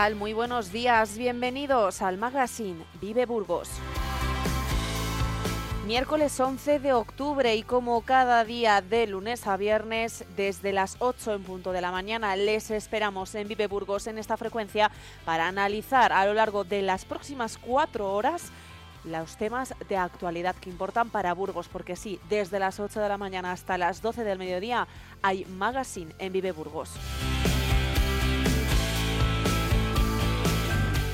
Muy buenos días, bienvenidos al magazine Vive Burgos. Miércoles 11 de octubre y como cada día de lunes a viernes desde las 8 en punto de la mañana les esperamos en Vive Burgos en esta frecuencia para analizar a lo largo de las próximas cuatro horas los temas de actualidad que importan para Burgos, porque sí, desde las 8 de la mañana hasta las 12 del mediodía hay magazine en Vive Burgos.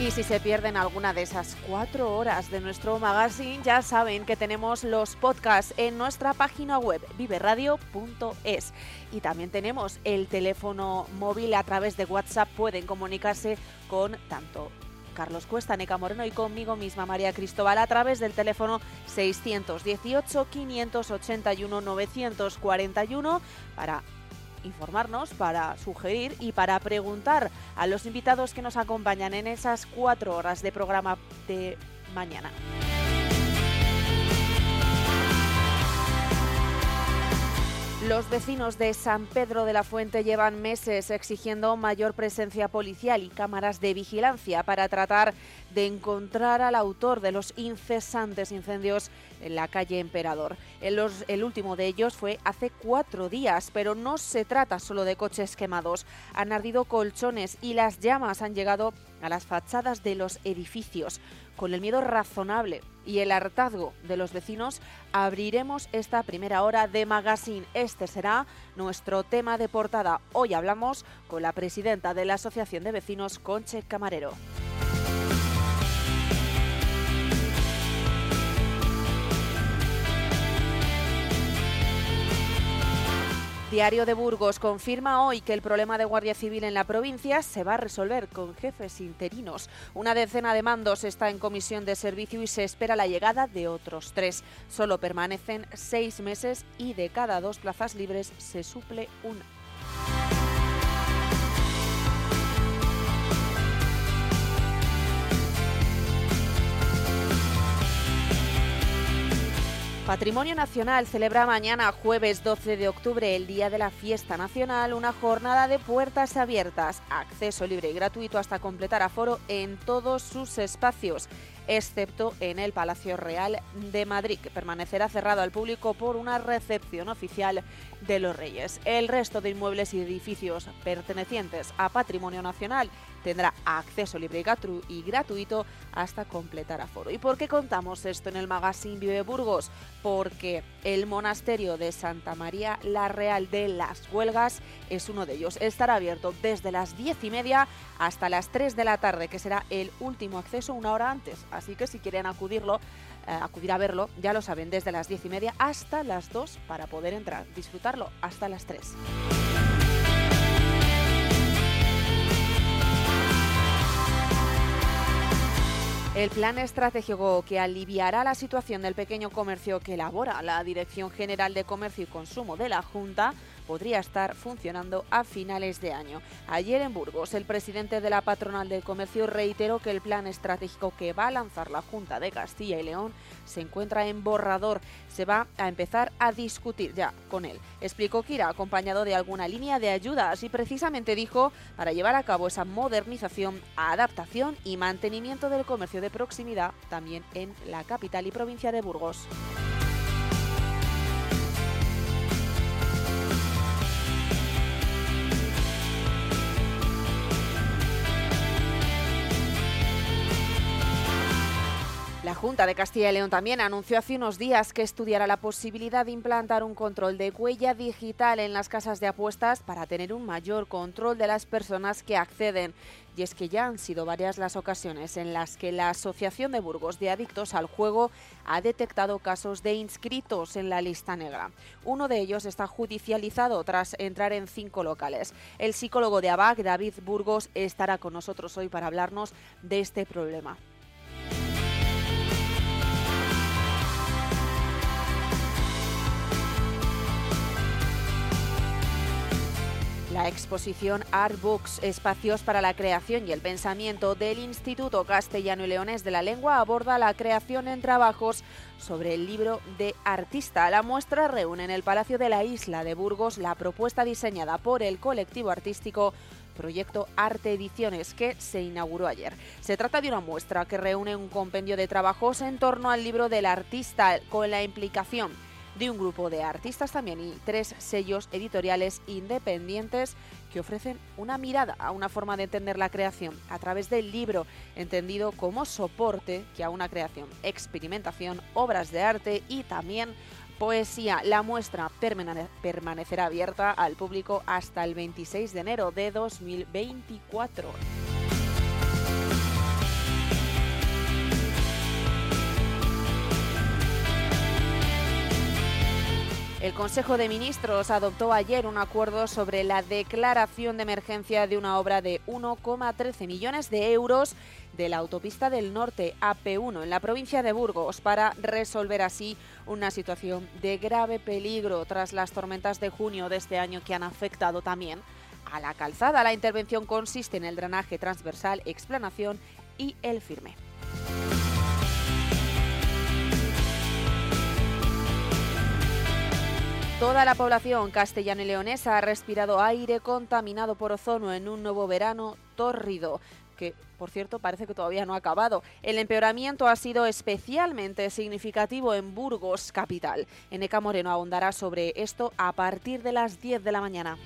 Y si se pierden alguna de esas cuatro horas de nuestro magazine, ya saben que tenemos los podcasts en nuestra página web viveradio.es. Y también tenemos el teléfono móvil a través de WhatsApp. Pueden comunicarse con tanto Carlos Cuesta, Neca Moreno y conmigo misma, María Cristóbal, a través del teléfono 618-581-941 para informarnos, para sugerir y para preguntar a los invitados que nos acompañan en esas cuatro horas de programa de mañana. Los vecinos de San Pedro de la Fuente llevan meses exigiendo mayor presencia policial y cámaras de vigilancia para tratar de encontrar al autor de los incesantes incendios en la calle Emperador. El, último de ellos fue hace cuatro días, pero no se trata solo de coches quemados. Han ardido colchones y las llamas han llegado a las fachadas de los edificios. Con el miedo razonable y el hartazgo de los vecinos, abriremos esta primera hora de Magazine. Este será nuestro tema de portada. Hoy hablamos con la presidenta de la Asociación de Vecinos, Conche Camarero. Diario de Burgos confirma hoy que el problema de Guardia Civil en la provincia se va a resolver con jefes interinos. Una decena de mandos está en comisión de servicio y se espera la llegada de otros tres. Solo permanecen seis meses y de cada dos plazas libres se suple una. Patrimonio Nacional celebra mañana, jueves 12 de octubre, el día de la fiesta nacional, una jornada de puertas abiertas, acceso libre y gratuito hasta completar aforo en todos sus espacios excepto en el Palacio Real de Madrid, que permanecerá cerrado al público por una recepción oficial de los Reyes. El resto de inmuebles y edificios pertenecientes a Patrimonio Nacional tendrá acceso libre y gratuito hasta completar aforo. ¿Y por qué contamos esto en el magazine Vive Burgos? Porque el monasterio de Santa María la Real de las Huelgas es uno de ellos. Estará abierto desde las diez y media hasta las 3 de la tarde, que será el último acceso una hora antes. Así que si quieren acudirlo, eh, acudir a verlo, ya lo saben, desde las diez y media hasta las 2 para poder entrar, disfrutarlo hasta las 3. El plan estratégico que aliviará la situación del pequeño comercio que elabora la Dirección General de Comercio y Consumo de la Junta podría estar funcionando a finales de año. Ayer en Burgos, el presidente de la patronal del comercio reiteró que el plan estratégico que va a lanzar la Junta de Castilla y León se encuentra en borrador. Se va a empezar a discutir ya con él. Explicó que irá acompañado de alguna línea de ayudas y precisamente dijo para llevar a cabo esa modernización, adaptación y mantenimiento del comercio de proximidad también en la capital y provincia de Burgos. Junta de Castilla y León también anunció hace unos días que estudiará la posibilidad de implantar un control de huella digital en las casas de apuestas para tener un mayor control de las personas que acceden. Y es que ya han sido varias las ocasiones en las que la Asociación de Burgos de Adictos al Juego ha detectado casos de inscritos en la lista negra. Uno de ellos está judicializado tras entrar en cinco locales. El psicólogo de ABAC, David Burgos, estará con nosotros hoy para hablarnos de este problema. La exposición Art Books, Espacios para la Creación y el Pensamiento del Instituto Castellano y Leones de la Lengua aborda la creación en trabajos sobre el libro de artista. La muestra reúne en el Palacio de la Isla de Burgos la propuesta diseñada por el colectivo artístico proyecto Arte Ediciones que se inauguró ayer. Se trata de una muestra que reúne un compendio de trabajos en torno al libro del artista con la implicación de un grupo de artistas también y tres sellos editoriales independientes que ofrecen una mirada a una forma de entender la creación a través del libro, entendido como soporte que a una creación, experimentación, obras de arte y también poesía. La muestra permanecerá abierta al público hasta el 26 de enero de 2024. El Consejo de Ministros adoptó ayer un acuerdo sobre la declaración de emergencia de una obra de 1,13 millones de euros de la autopista del norte AP1 en la provincia de Burgos para resolver así una situación de grave peligro tras las tormentas de junio de este año que han afectado también a la calzada. La intervención consiste en el drenaje transversal, explanación y el firme. Toda la población castellana y leonesa ha respirado aire contaminado por ozono en un nuevo verano tórrido que por cierto parece que todavía no ha acabado. El empeoramiento ha sido especialmente significativo en Burgos, capital. Eneca Moreno ahondará sobre esto a partir de las 10 de la mañana.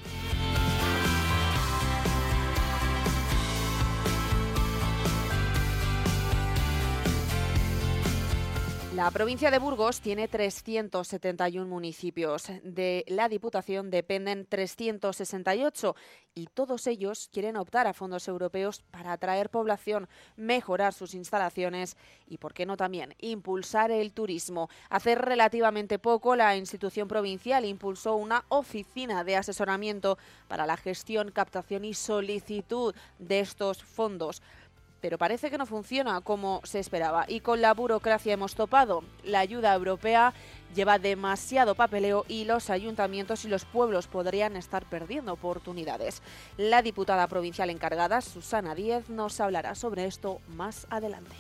La provincia de Burgos tiene 371 municipios. De la Diputación dependen 368 y todos ellos quieren optar a fondos europeos para atraer población, mejorar sus instalaciones y, por qué no también, impulsar el turismo. Hace relativamente poco la institución provincial impulsó una oficina de asesoramiento para la gestión, captación y solicitud de estos fondos pero parece que no funciona como se esperaba y con la burocracia hemos topado. La ayuda europea lleva demasiado papeleo y los ayuntamientos y los pueblos podrían estar perdiendo oportunidades. La diputada provincial encargada, Susana Díez, nos hablará sobre esto más adelante.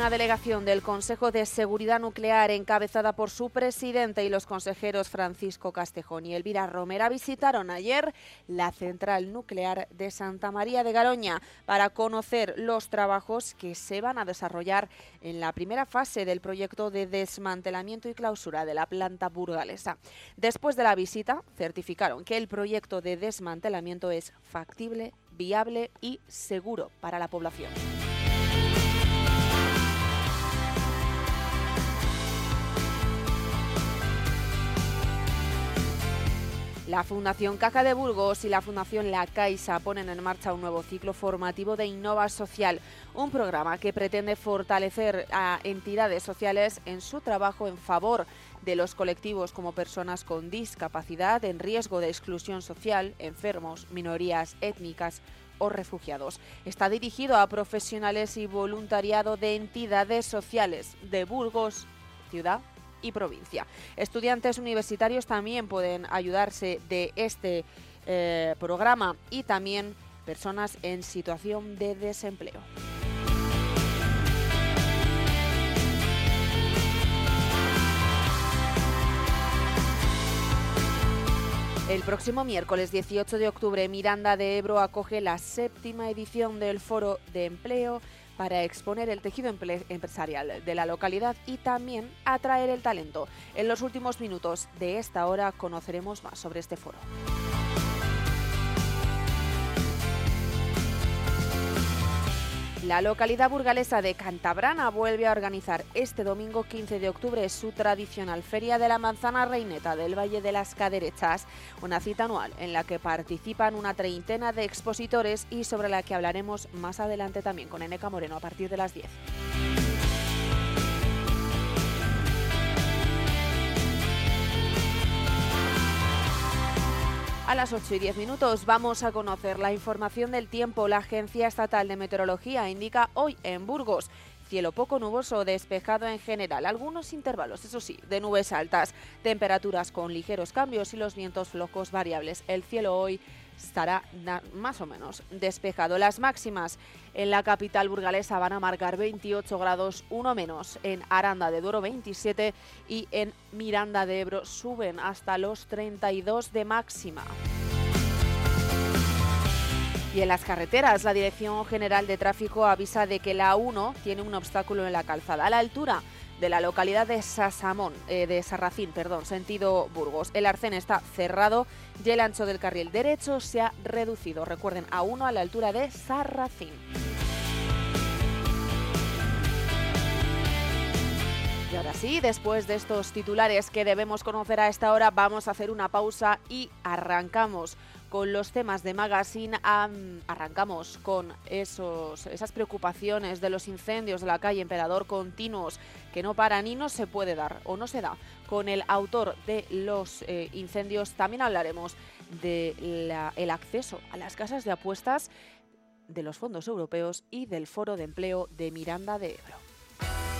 Una delegación del Consejo de Seguridad Nuclear encabezada por su presidente y los consejeros Francisco Castejón y Elvira Romera visitaron ayer la central nuclear de Santa María de Garoña para conocer los trabajos que se van a desarrollar en la primera fase del proyecto de desmantelamiento y clausura de la planta burgalesa. Después de la visita, certificaron que el proyecto de desmantelamiento es factible, viable y seguro para la población. La Fundación Caja de Burgos y la Fundación La Caixa ponen en marcha un nuevo ciclo formativo de Innova Social, un programa que pretende fortalecer a entidades sociales en su trabajo en favor de los colectivos como personas con discapacidad en riesgo de exclusión social, enfermos, minorías étnicas o refugiados. Está dirigido a profesionales y voluntariado de entidades sociales de Burgos, ciudad y provincia. Estudiantes universitarios también pueden ayudarse de este eh, programa y también personas en situación de desempleo. El próximo miércoles 18 de octubre, Miranda de Ebro acoge la séptima edición del Foro de Empleo para exponer el tejido empresarial de la localidad y también atraer el talento. En los últimos minutos de esta hora conoceremos más sobre este foro. La localidad burgalesa de Cantabrana vuelve a organizar este domingo 15 de octubre su tradicional Feria de la Manzana Reineta del Valle de las Caderechas, una cita anual en la que participan una treintena de expositores y sobre la que hablaremos más adelante también con Eneca Moreno a partir de las 10. A las 8 y 10 minutos vamos a conocer la información del tiempo. La Agencia Estatal de Meteorología indica hoy en Burgos cielo poco nuboso, despejado en general, algunos intervalos, eso sí, de nubes altas, temperaturas con ligeros cambios y los vientos flojos variables. El cielo hoy estará más o menos despejado. Las máximas en la capital burgalesa van a marcar 28 grados, uno menos. En Aranda de Duero 27 y en Miranda de Ebro suben hasta los 32 de máxima. Y en las carreteras, la Dirección General de Tráfico avisa de que la 1 tiene un obstáculo en la calzada a la altura de la localidad de Sasamón, eh, de Sarracín, perdón, sentido Burgos. El arcén está cerrado y el ancho del carril derecho se ha reducido, recuerden, a uno a la altura de Sarracín. Y ahora sí, después de estos titulares que debemos conocer a esta hora, vamos a hacer una pausa y arrancamos con los temas de Magazine. arrancamos con esos, esas preocupaciones de los incendios de la calle Emperador continuos que no paran y no se puede dar o no se da. Con el autor de los eh, incendios también hablaremos del el acceso a las casas de apuestas de los fondos europeos y del foro de empleo de Miranda de Ebro.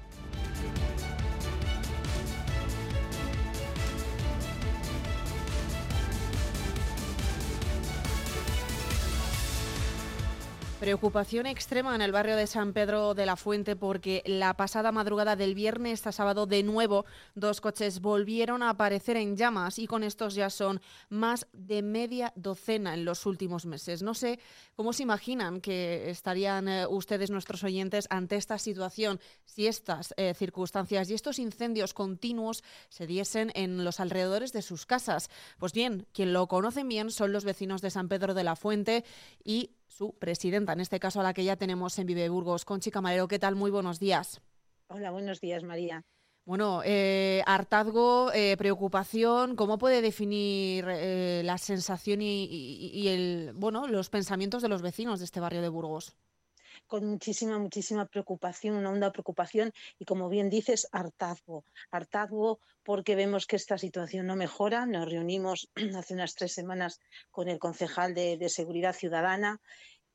Preocupación extrema en el barrio de San Pedro de la Fuente porque la pasada madrugada del viernes a sábado de nuevo dos coches volvieron a aparecer en llamas y con estos ya son más de media docena en los últimos meses. No sé cómo se imaginan que estarían eh, ustedes, nuestros oyentes, ante esta situación si estas eh, circunstancias y estos incendios continuos se diesen en los alrededores de sus casas. Pues bien, quien lo conocen bien son los vecinos de San Pedro de la Fuente y su presidenta, en este caso a la que ya tenemos en Vive Burgos. Conchi Camarero, ¿qué tal? Muy buenos días. Hola, buenos días, María. Bueno, eh, hartazgo, eh, preocupación, ¿cómo puede definir eh, la sensación y, y, el, bueno, los pensamientos de los vecinos de este barrio de Burgos? Con muchísima, muchísima preocupación, una honda preocupación y como bien dices, hartazgo. Hartazgo porque vemos que esta situación no mejora. Nos reunimos hace unas tres semanas con el concejal de, Seguridad Ciudadana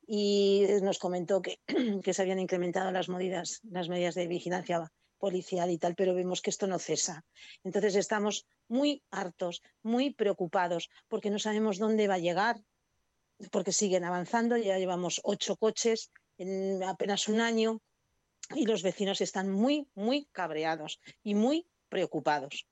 y nos comentó que, que, se habían incrementado las medidas, las medidas de vigilancia policial y tal, pero vemos que esto no cesa. Entonces estamos muy hartos, muy preocupados, porque no sabemos dónde va a llegar, porque siguen avanzando, ya llevamos ocho coches, en apenas un año y los vecinos están muy, muy cabreados y muy preocupados.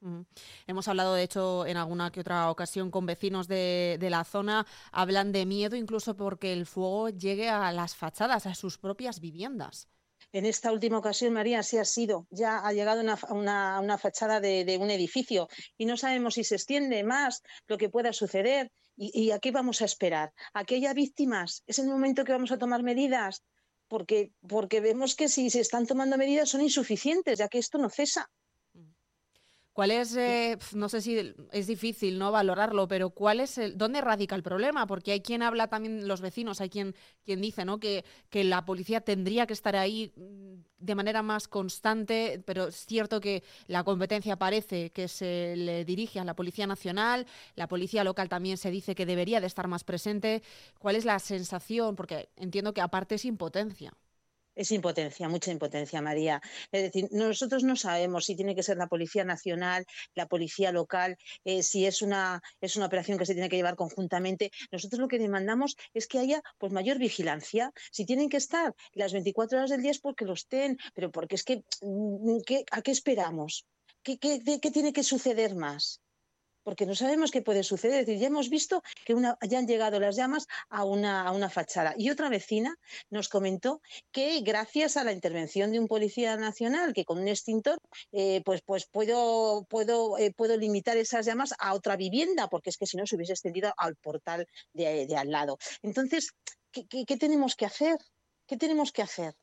Mm, Hemos hablado, de hecho, en alguna que otra ocasión con vecinos de, de, la zona. Hablan de miedo incluso porque el fuego llegue a las fachadas, a sus propias viviendas. En esta última ocasión, María, sí ha sido. Ya ha llegado una, una, fachada de, un edificio y no sabemos si se extiende más lo que pueda suceder. ¿Y, a qué vamos a esperar? ¿A que haya víctimas? ¿Es el momento que vamos a tomar medidas? Porque, porque vemos que si se están tomando medidas son insuficientes, ya que esto no cesa. ¿Cuál es, eh, no sé si es difícil no valorarlo, pero cuál es el, dónde radica el problema? Porque hay quien habla también, los vecinos, hay quien, quien dice ¿no? que, que la policía tendría que estar ahí mm, de manera más constante, pero es cierto que la competencia parece que se le dirige a la Policía Nacional, la Policía Local también se dice que debería de estar más presente. ¿Cuál es la sensación? Porque entiendo que aparte es impotencia. Es impotencia, mucha impotencia, María. Es decir, nosotros no sabemos si tiene que ser la Policía Nacional, la Policía Local, eh, si es una, es una operación que se tiene que llevar conjuntamente. Nosotros lo que demandamos es que haya pues, mayor vigilancia. Si tienen que estar las 24 horas del día es porque lo estén, pero porque es que, mm, ¿a qué esperamos? ¿Qué, qué, qué tiene que suceder más? Porque no sabemos qué puede suceder. Es decir, ya hemos visto que ya han llegado las llamas a una, a una fachada. Y otra vecina nos comentó que gracias a la intervención de un policía nacional, que con un extintor, eh, pues, pues puedo, puedo, eh, puedo limitar esas llamas a otra vivienda, porque es que si no se hubiese extendido al portal de, de al lado. Entonces, ¿qué, qué tenemos que hacer? ¿Qué tenemos que hacer?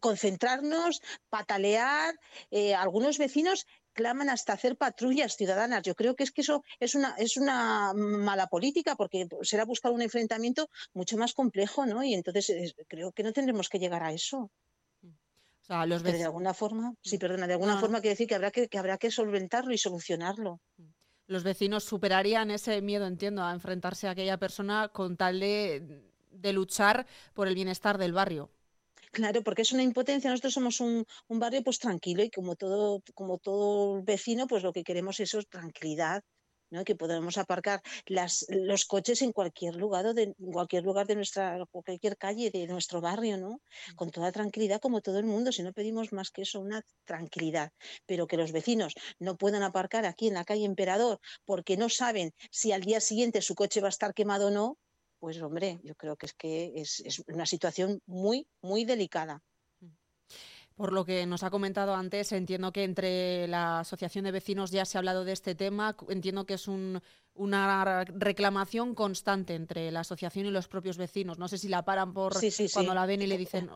concentrarnos, patalear. Eh, algunos vecinos claman hasta hacer patrullas ciudadanas. Yo creo que es que eso es una, es una mala política porque será buscar un enfrentamiento mucho más complejo, ¿no? Y entonces creo que no tendremos que llegar a eso. O sea, los Pero de alguna forma, sí, mm. perdona, de alguna forma quiere decir que habrá que, que habrá que solventarlo y solucionarlo. Mm. Los vecinos superarían ese miedo, entiendo, a enfrentarse a aquella persona con tal de luchar por el bienestar del barrio. Claro, porque es una impotencia. Nosotros somos un, barrio pues tranquilo y como todo, como todo vecino, pues lo que queremos es tranquilidad. ¿no? que podamos aparcar las, los coches en cualquier lugar de en cualquier lugar de nuestra cualquier calle de nuestro barrio no con toda tranquilidad como todo el mundo si no pedimos más que eso una tranquilidad pero que los vecinos no puedan aparcar aquí en la calle Emperador porque no saben si al día siguiente su coche va a estar quemado o no pues hombre, yo creo que es que es, una situación muy, muy delicada. Por lo que nos ha comentado antes, entiendo que entre la Asociación de Vecinos ya se ha hablado de este tema. Entiendo que es una reclamación constante entre la asociación y los propios vecinos. No sé si la paran por cuando la ven y le dicen,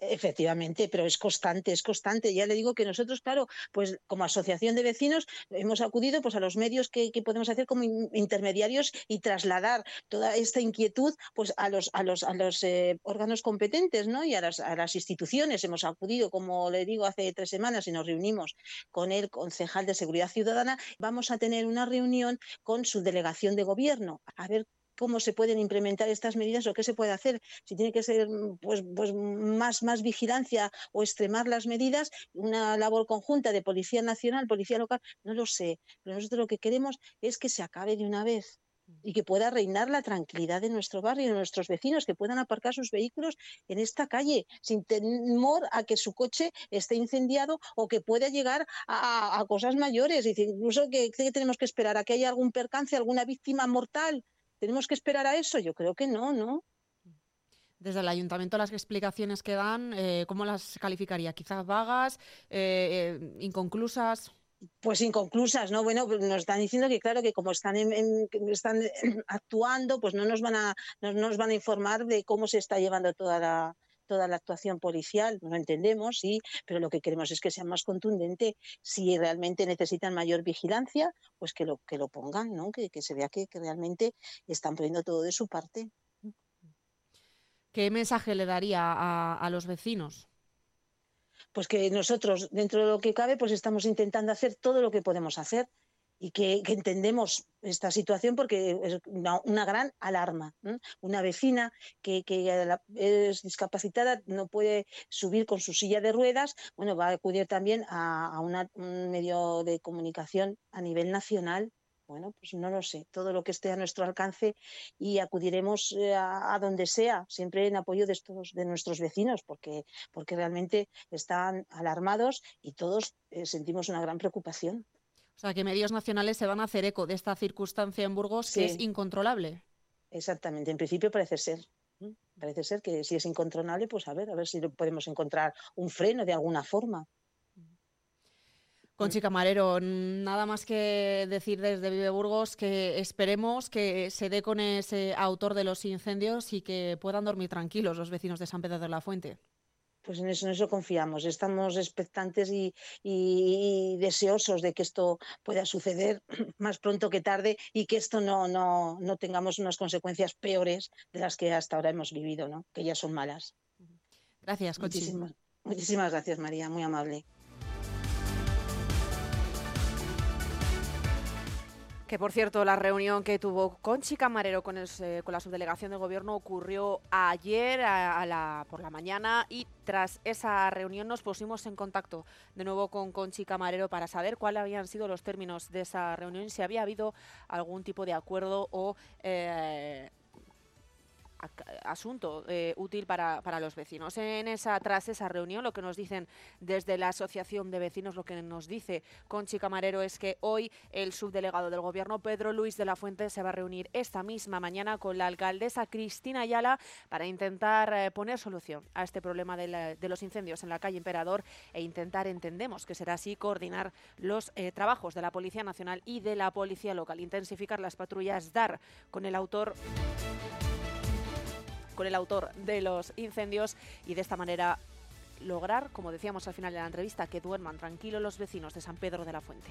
Efectivamente, pero es constante, es constante. Ya le digo que nosotros, claro, pues como asociación de vecinos hemos acudido pues a los medios que, podemos hacer como intermediarios y trasladar toda esta inquietud pues a los a los a los eh, órganos competentes, ¿no? Y a las, a las instituciones hemos acudido, como le digo, hace tres semanas y nos reunimos con el concejal de Seguridad Ciudadana. Vamos a tener una reunión con su delegación de gobierno a ver cómo se pueden implementar estas medidas o qué se puede hacer. Si tiene que ser pues, pues más, más vigilancia o extremar las medidas, una labor conjunta de Policía Nacional, Policía Local, no lo sé. Pero nosotros lo que queremos es que se acabe de una vez y que pueda reinar la tranquilidad de nuestro barrio, de nuestros vecinos, que puedan aparcar sus vehículos en esta calle sin temor a que su coche esté incendiado o que pueda llegar a, cosas mayores. incluso que, que, tenemos que esperar a que haya algún percance, alguna víctima mortal. ¿Tenemos que esperar a eso? Yo creo que no, ¿no? Desde el ayuntamiento las explicaciones que dan, eh, ¿cómo las calificaría? ¿Quizás vagas, eh, eh, inconclusas? Pues inconclusas, ¿no? Bueno, pues nos están diciendo que claro que como están, están actuando, pues no nos van a no nos van a informar de cómo se está llevando toda la, toda la actuación policial, no lo entendemos, sí, pero lo que queremos es que sea más contundente. Si realmente necesitan mayor vigilancia, pues que lo, que lo pongan, ¿no? que, se vea que, realmente están poniendo todo de su parte. ¿Qué mensaje le daría a, a los vecinos? Pues que nosotros, dentro de lo que cabe, pues estamos intentando hacer todo lo que podemos hacer y que, entendemos esta situación porque es una, gran alarma. Una vecina que, es discapacitada, no puede subir con su silla de ruedas, bueno, va a acudir también a, un medio de comunicación a nivel nacional. Bueno, pues no lo sé, todo lo que esté a nuestro alcance y acudiremos eh, a, donde sea, siempre en apoyo de, estos, de nuestros vecinos, porque, porque realmente están alarmados y todos eh, sentimos una gran preocupación. O sea, que medios nacionales se van a hacer eco de esta circunstancia en Burgos que es incontrolable. Exactamente, en principio parece ser. Parece ser que si es incontrolable, pues a ver, a ver si podemos encontrar un freno de alguna forma. Conchi Camarero, nada más que decir desde Vive Burgos que esperemos que se dé con ese autor de los incendios y que puedan dormir tranquilos los vecinos de San Pedro de la Fuente. Pues en eso, en eso confiamos, estamos expectantes y, deseosos de que esto pueda suceder más pronto que tarde y que esto no, no, no tengamos unas consecuencias peores de las que hasta ahora hemos vivido, ¿no? que ya son malas. Gracias, Conchi. Muchísimas, muchísimas gracias, María, muy amable. Que por cierto, la reunión que tuvo Conchi Camarero con, con la subdelegación de gobierno ocurrió ayer por la mañana y tras esa reunión nos pusimos en contacto de nuevo con Conchi Camarero para saber cuáles habían sido los términos de esa reunión si había habido algún tipo de acuerdo o eh, asunto eh, útil para, para, los vecinos. En esa, tras esa reunión, lo que nos dicen desde la Asociación de Vecinos, lo que nos dice Conchi Camarero es que hoy el subdelegado del Gobierno, Pedro Luis de la Fuente, se va a reunir esta misma mañana con la alcaldesa Cristina Ayala para intentar eh, poner solución a este problema de, los incendios en la calle Emperador e intentar, entendemos que será así, coordinar los eh, trabajos de la Policía Nacional y de la Policía Local, intensificar las patrullas, dar con el autor con el autor de los incendios y de esta manera lograr, como decíamos al final de la entrevista, que duerman tranquilos los vecinos de San Pedro de la Fuente.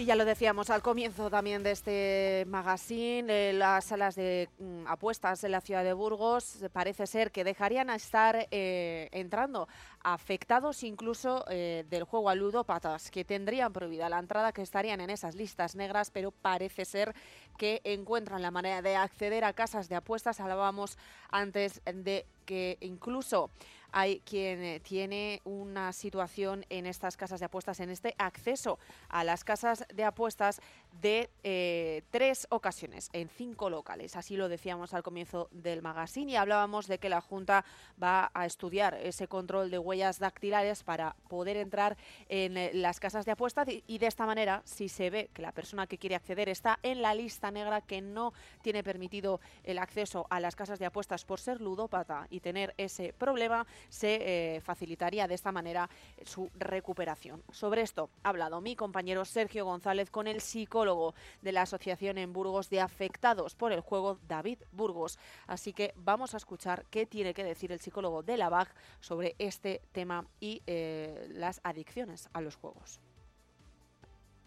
Y ya lo decíamos al comienzo también de este magazine, las salas de mm, apuestas en la ciudad de Burgos parece ser que dejarían a estar eh, entrando afectados incluso eh, del juego a ludópatas, que tendrían prohibida la entrada, que estarían en esas listas negras, pero parece ser que encuentran la manera de acceder a casas de apuestas. Hablábamos antes de que incluso hay quien eh, tiene una situación en estas casas de apuestas, en este acceso a las casas de apuestas de eh, tres ocasiones en cinco locales. Así lo decíamos al comienzo del magazine y hablábamos de que la Junta va a estudiar ese control de huellas dactilares para poder entrar en eh, las casas de apuestas y, de esta manera, si se ve que la persona que quiere acceder está en la lista negra que no tiene permitido el acceso a las casas de apuestas por ser ludópata y tener ese problema, se eh, facilitaría de esta manera su recuperación. Sobre esto ha hablado mi compañero Sergio González con el psicólogo de la Asociación en Burgos de Afectados por el Juego, David Burgos. Así que vamos a escuchar qué tiene que decir el psicólogo de la BAG sobre este tema y eh, las adicciones a los juegos.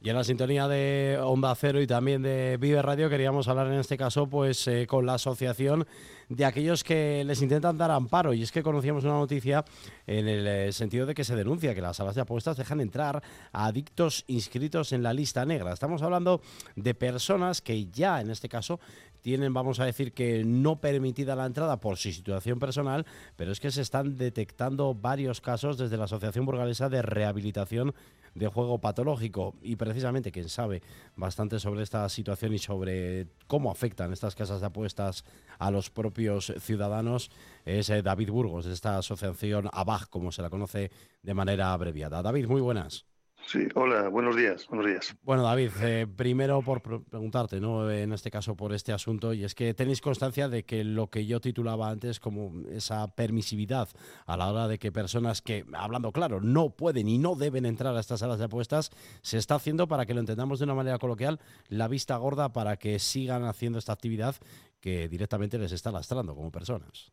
Y en la sintonía de Onda Cero y también de Vive Radio queríamos hablar en este caso pues eh, con la asociación de aquellos que les intentan dar amparo. Y es que conocíamos una noticia en el eh, sentido de que se denuncia que las salas de apuestas dejan entrar a adictos inscritos en la lista negra. Estamos hablando de personas que ya en este caso tienen, vamos a decir, que no permitida la entrada por su situación personal, pero es que se están detectando varios casos desde la Asociación Burgalesa de Rehabilitación de juego patológico y precisamente quien sabe bastante sobre esta situación y sobre cómo afectan estas casas de apuestas a los propios ciudadanos es eh, David Burgos de esta asociación ABAG, como se la conoce de manera abreviada. David, muy buenas. Sí, hola, buenos días, buenos días. Bueno, David, eh, primero por preguntarte, ¿no? En este caso por este asunto, y es que tenéis constancia de que lo que yo titulaba antes como esa permisividad a la hora de que personas que, hablando claro, no pueden y no deben entrar a estas salas de apuestas, se está haciendo para que lo entendamos de una manera coloquial, la vista gorda para que sigan haciendo esta actividad que directamente les está lastrando como personas.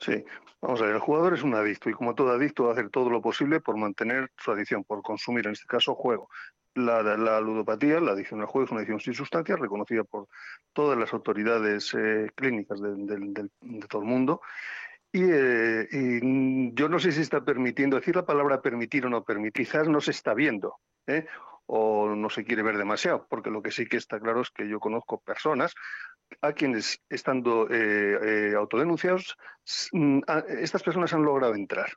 Sí, vamos a ver, el jugador es un adicto y como todo adicto va a hacer todo lo posible por mantener su adicción, por consumir, en este caso, juego. La, ludopatía, la adicción al juego, es una adicción sin sustancia reconocida por todas las autoridades eh, clínicas de, todo el mundo. Eh, y, yo no sé si está permitiendo, decir la palabra permitir o no permitir, quizás no se está viendo. ¿eh? O no se quiere ver demasiado, porque lo que sí que está claro es que yo conozco personas a quienes, estando eh, eh, autodenunciados, mm, estas personas han logrado entrar.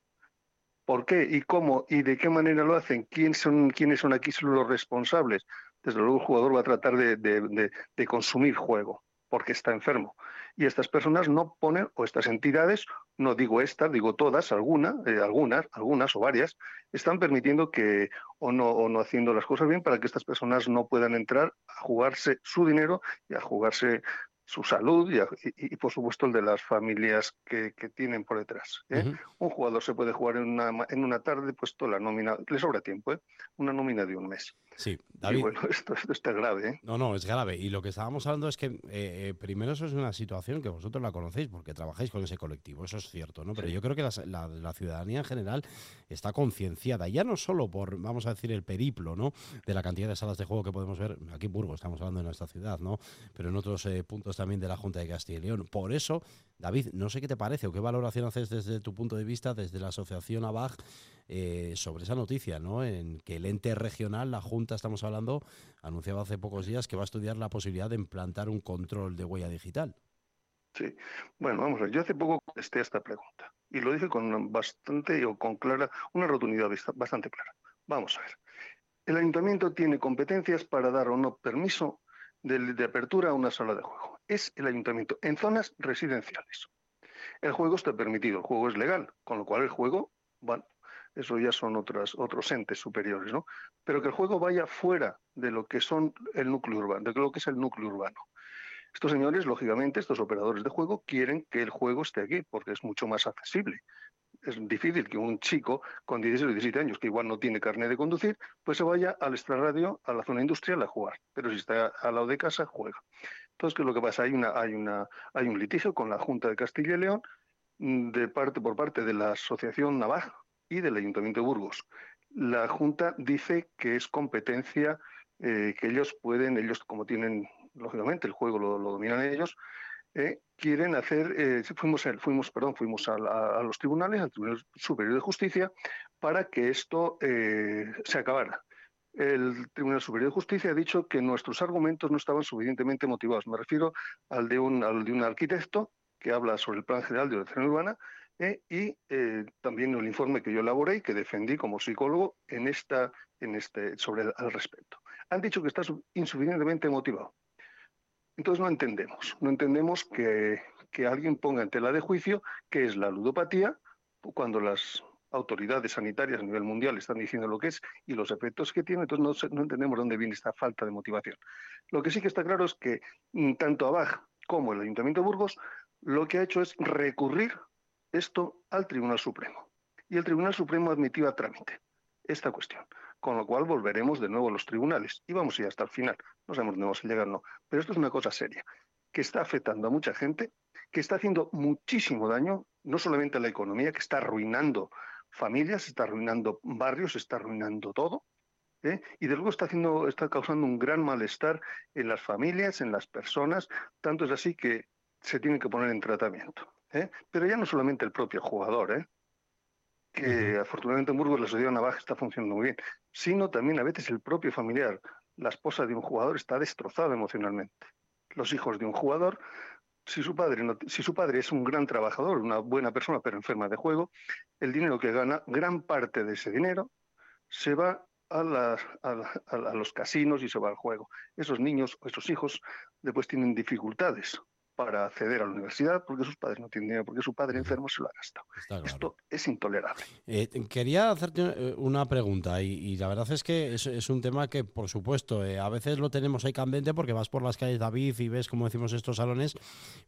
¿Por qué y cómo y de qué manera lo hacen? ¿Quién son, ¿Quiénes son aquí los responsables? Desde luego el jugador va a tratar de, consumir juego porque está enfermo. Y estas personas no ponen, o estas entidades, no digo estas, digo todas, algunas, eh, algunas, algunas o varias, están permitiendo que, o no, o no haciendo las cosas bien para que estas personas no puedan entrar a jugarse su dinero y a jugarse su salud y, por supuesto el de las familias que, tienen por detrás. ¿eh? Un jugador se puede jugar en una, en una tarde, pues toda la nómina, le sobra tiempo, ¿eh? una nómina de un mes. Sí, David. bueno, esto, está grave. ¿eh? No, no, es grave. Y lo que estábamos hablando es que eh, primero eso es una situación que vosotros la conocéis porque trabajáis con ese colectivo, eso es cierto, ¿no? Pero yo creo que la, la, ciudadanía en general está concienciada, ya no solo por, vamos a decir, el periplo, ¿no? De la cantidad de salas de juego que podemos ver aquí en Burgos, estamos hablando de nuestra ciudad, ¿no? Pero en otros puntos también de la Junta de Castilla y León. Por eso, David, no sé qué te parece o qué valoración haces desde tu punto de vista, desde la Asociación ABAG, eh, sobre esa noticia, ¿no? En que el ente regional, la Junta, estamos hablando, anunciaba hace pocos días que va a estudiar la posibilidad de implantar un control de huella digital. Sí, bueno, vamos a ver. Yo hace poco contesté a esta pregunta y lo dije con bastante o con clara, una rotundidad bastante clara. Vamos a ver. El ayuntamiento tiene competencias para dar o no permiso de, apertura a una sala de juego. Es el ayuntamiento en zonas residenciales. El juego está permitido, el juego es legal, con lo cual el juego, bueno, eso ya son otros entes superiores, ¿no? Pero que el juego vaya fuera de lo que son el núcleo urbano, de lo que es el núcleo urbano. Estos señores, lógicamente, estos operadores de juego, quieren que el juego esté aquí porque es mucho más accesible es difícil que un chico con 16 o 17 años, que igual no tiene carne de conducir, pues se vaya al extrarradio, a la zona industrial a jugar. Pero si está al lado de casa, juega. Entonces, ¿qué es lo que pasa? Hay, una, hay, una, hay un litigio con la Junta de Castilla y León mm, de parte, por parte de la Asociación Navaja y del Ayuntamiento de Burgos. La Junta dice que es competencia eh, que ellos pueden, ellos como tienen, lógicamente, el juego lo dominan ellos, eh, quieren hacer, eh, fuimos, fuimos, perdón, fuimos a, los tribunales, al Tribunal Superior de Justicia, para que esto se acabara. El Tribunal Superior de Justicia ha dicho que nuestros argumentos no estaban suficientemente motivados. Me refiero al de un, al de un arquitecto que habla sobre el Plan General de Ordenación Urbana y también el informe que yo elaboré y que defendí como psicólogo en esta, en este, sobre al respecto. Han dicho que está insuficientemente motivado. Entonces no entendemos, no entendemos que, alguien ponga en tela de juicio qué es la ludopatía cuando las autoridades sanitarias a nivel mundial están diciendo lo que es y los efectos que tiene, entonces no, entendemos dónde viene esta falta de motivación. Lo que sí que está claro es que mm, tanto ABAG como el Ayuntamiento de Burgos lo que ha hecho es recurrir esto al Tribunal Supremo. Y el Tribunal Supremo admitió a trámite esta cuestión con lo cual volveremos de nuevo a los tribunales y vamos a ir hasta el final. No sabemos dónde vamos a llegar, no. Pero esto es una cosa seria, que está afectando a mucha gente, que está haciendo muchísimo daño, no solamente a la economía, que está arruinando familias, está arruinando barrios, está arruinando todo. ¿eh? Y de luego está, haciendo, está causando un gran malestar en las familias, en las personas, tanto es así que se tiene que poner en tratamiento. ¿eh? Pero ya no solamente el propio jugador, ¿eh? que afortunadamente en Burgos la sociedad navaja está funcionando muy bien, sino también a veces el propio familiar. La esposa de un jugador está destrozada emocionalmente. Los hijos de un jugador, si su padre, si su padre es un gran trabajador, una buena persona, pero enferma de juego, el dinero que gana, gran parte de ese dinero se va a, a los casinos y se va al juego. Esos niños, esos hijos, después tienen dificultades para acceder a la universidad porque sus padres no tienen dinero, porque su padre enfermo se lo ha gastado. Esto es intolerable. Eh, quería hacerte eh, una pregunta y, la verdad es que es, un tema que, por supuesto, eh, a veces lo tenemos ahí candente porque vas por las calles David y ves, como decimos, estos salones,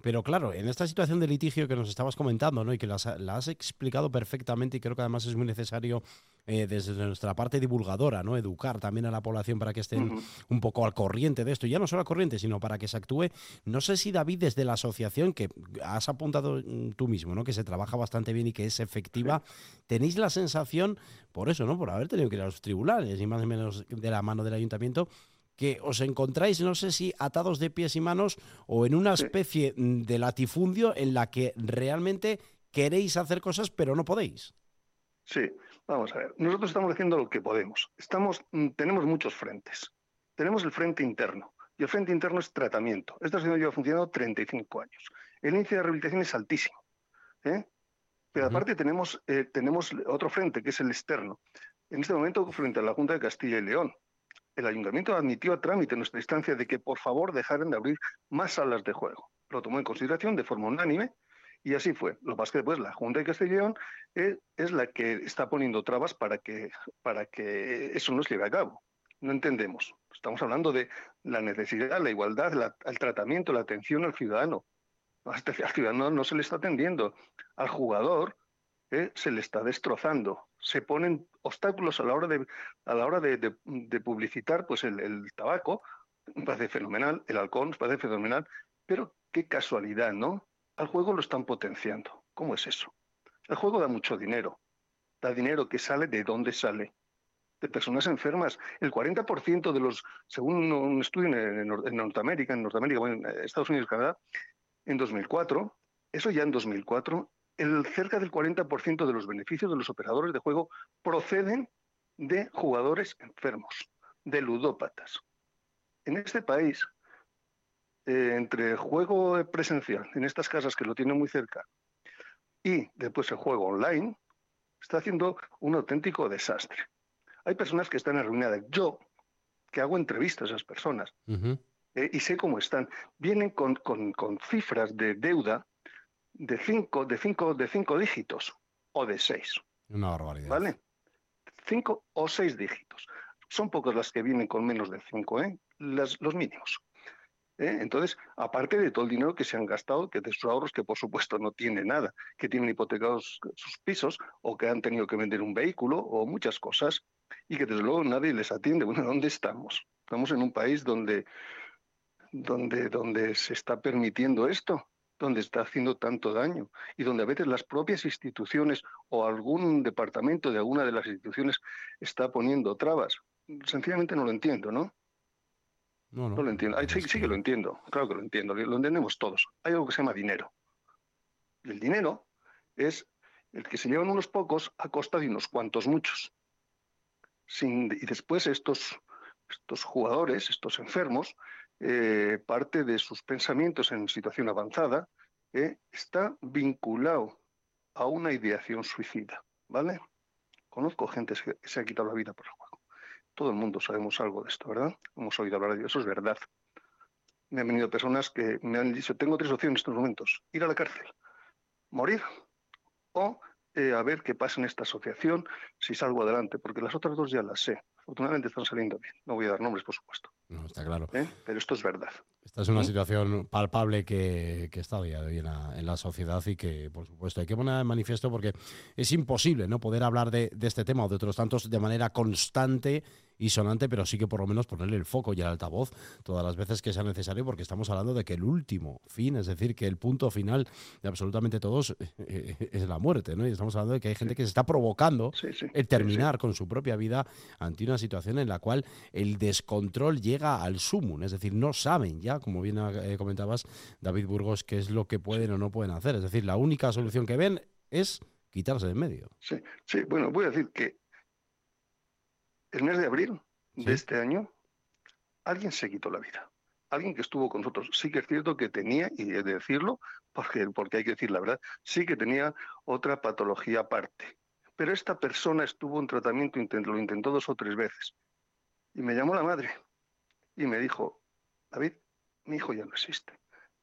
pero claro, en esta situación de litigio que nos estabas comentando ¿no? y que la has explicado perfectamente y creo que además es muy necesario desde nuestra parte divulgadora, ¿no? educar también a la población para que estén un poco al corriente de esto, ya no solo al corriente, sino para que se actúe. No sé si David desde la asociación, que has apuntado mm, tú mismo, ¿no? que se trabaja bastante bien y que es efectiva, tenéis la sensación, por eso, ¿no? por haber tenido que ir a los tribunales y más o menos de la mano del ayuntamiento, que os encontráis, no sé si atados de pies y manos o en una especie mm, de latifundio en la que realmente queréis hacer cosas pero no podéis. Sí, vamos a ver. Nosotros estamos haciendo lo que podemos. Estamos, mm, tenemos muchos frentes. Tenemos el frente interno, y el frente interno es tratamiento. Esta asociación lleva funcionando 35 años. El índice de rehabilitación es altísimo. ¿eh? Pero aparte tenemos, eh, tenemos otro frente, que es el externo. En este momento, frente a la Junta de Castilla y León, el ayuntamiento admitió a trámite nuestra instancia de que por favor dejaran de abrir más salas de juego. lo tomó en consideración de forma unánime y así fue. Lo es que después la Junta de Castellón es, es, la que está poniendo trabas para que, para que eso no se lleve a cabo. No entendemos. Estamos hablando de la necesidad, la igualdad, la, el tratamiento, la atención al ciudadano. Al ciudadano no se le está atendiendo. Al jugador ¿eh? se le está destrozando. Se ponen obstáculos a la hora de, a la hora de, de, publicitar pues el, el, tabaco. Me parece fenomenal, el alcohol me parece fenomenal, pero qué casualidad, ¿no? Al juego lo están potenciando. ¿Cómo es eso? El juego da mucho dinero. Da dinero que sale de dónde sale. De personas enfermas. El 40% de los, según un estudio en, Norteamérica, en Norteamérica, en Estados Unidos Canadá, en 2004, eso ya en 2004, el cerca del 40% de los beneficios de los operadores de juego proceden de jugadores enfermos, de ludópatas. En este país, eh, entre juego presencial, en estas casas que lo tienen muy cerca, y después el juego online, está haciendo un auténtico desastre. Hay personas que están arruinadas. Yo, que hago entrevistas a esas personas, uh -huh. eh, y sé cómo están, vienen con, con, con cifras de deuda de cinco, de cinco, de cinco dígitos o de seis. Una barbaridad. ¿Vale? Cinco o seis dígitos. Son pocas las que vienen con menos de cinco, ¿eh? Las, los mínimos. ¿Eh? Entonces, aparte de todo el dinero que se han gastado, que de sus ahorros, que por supuesto no tienen nada, que tienen hipotecados sus pisos o que han tenido que vender un vehículo o muchas cosas y que desde luego nadie les atiende. Bueno, ¿dónde estamos? Estamos en un país donde, donde, donde se está permitiendo esto donde está haciendo tanto daño y donde a veces las propias instituciones o algún departamento de alguna de las instituciones está poniendo trabas. Sencillamente no lo entiendo, ¿no? No, no. lo entiendo. Sí, que lo entiendo, claro que lo entiendo, lo entendemos todos. Hay algo que se llama dinero. Y el dinero es el que se llevan unos pocos a costa de unos cuantos muchos. Y después estos, estos jugadores, estos enfermos, eh, parte de sus pensamientos en situación avanzada eh, está vinculado a una ideación suicida, ¿vale? Conozco gente que se ha quitado la vida por. Todo el mundo sabemos algo de esto, ¿verdad? Hemos oído hablar de ello, eso es verdad. Me han venido personas que me han dicho, tengo tres opciones en estos momentos, ir a la cárcel, morir o eh, a ver qué pasa en esta asociación si salgo adelante, porque las otras dos ya las sé. Afortunadamente están saliendo bien. No voy a dar nombres, por supuesto. No, está claro. ¿Eh? Pero esto es verdad. Esta es una ¿Mm? situación palpable que, que está día de hoy en la, en la, sociedad y que, por supuesto, hay que poner en manifiesto porque es imposible no poder hablar de, de, este tema o de otros tantos de manera constante y sonante, pero sí que por lo menos ponerle el foco y el altavoz todas las veces que sea necesario, porque estamos hablando de que el último fin, es decir, que el punto final de absolutamente todos eh, es la muerte, ¿no? Y estamos hablando de que hay gente que se está provocando sí, sí, el terminar con su propia vida ante una situación en la cual el descontrol llega al sumum, es decir, no saben ya, como bien eh, comentabas, David Burgos, qué es lo que pueden o no pueden hacer. Es decir, la única solución que ven es quitarse de en medio. Sí, sí, bueno, voy a decir que el mes de abril ¿Sí? de este año, alguien se quitó la vida. Alguien que estuvo con nosotros. Sí que es cierto que tenía, y he de decirlo, porque, porque hay que decir la verdad, sí que tenía otra patología aparte. Pero esta persona estuvo en tratamiento, lo intentó dos o tres veces. Y me llamó la madre y me dijo, David, mi hijo ya no existe.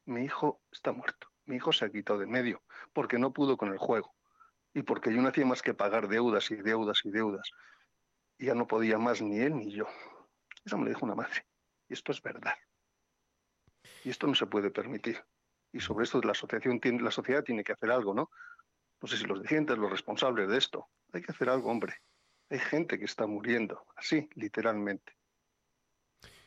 Mi hijo está muerto. Mi hijo se ha quitado de medio porque no pudo con el juego. Y porque yo no hacía más que pagar deudas y deudas y deudas y ya no podía más ni él ni yo. Eso me lo dijo una madre. Y esto es verdad. Y esto no se puede permitir. Y sobre esto la asociación tiene, la sociedad tiene que hacer algo, ¿no? No sé si los dirigentes, los responsables de esto. Hay que hacer algo, hombre. Hay gente que está muriendo, así, literalmente.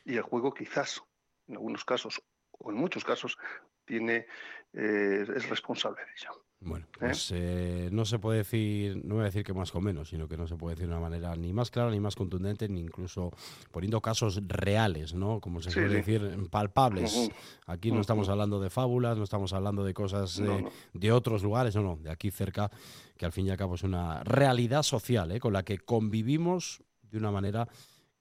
Y el juego quizás, en algunos casos, o en muchos casos, tiene, eh, es responsable de ello. Bueno, pues ¿Eh? Eh, no se puede decir, no voy a decir que más con menos, sino que no se puede decir de una manera ni más clara, ni más contundente, ni incluso poniendo casos reales, ¿no? Como se sí, suele sí. decir, palpables. Uh -huh. Aquí no uh -huh. estamos hablando de fábulas, no estamos hablando de cosas no, no. de otros lugares, no, no, de aquí cerca, que al fin y al cabo es una realidad social, ¿eh? con la que convivimos de una manera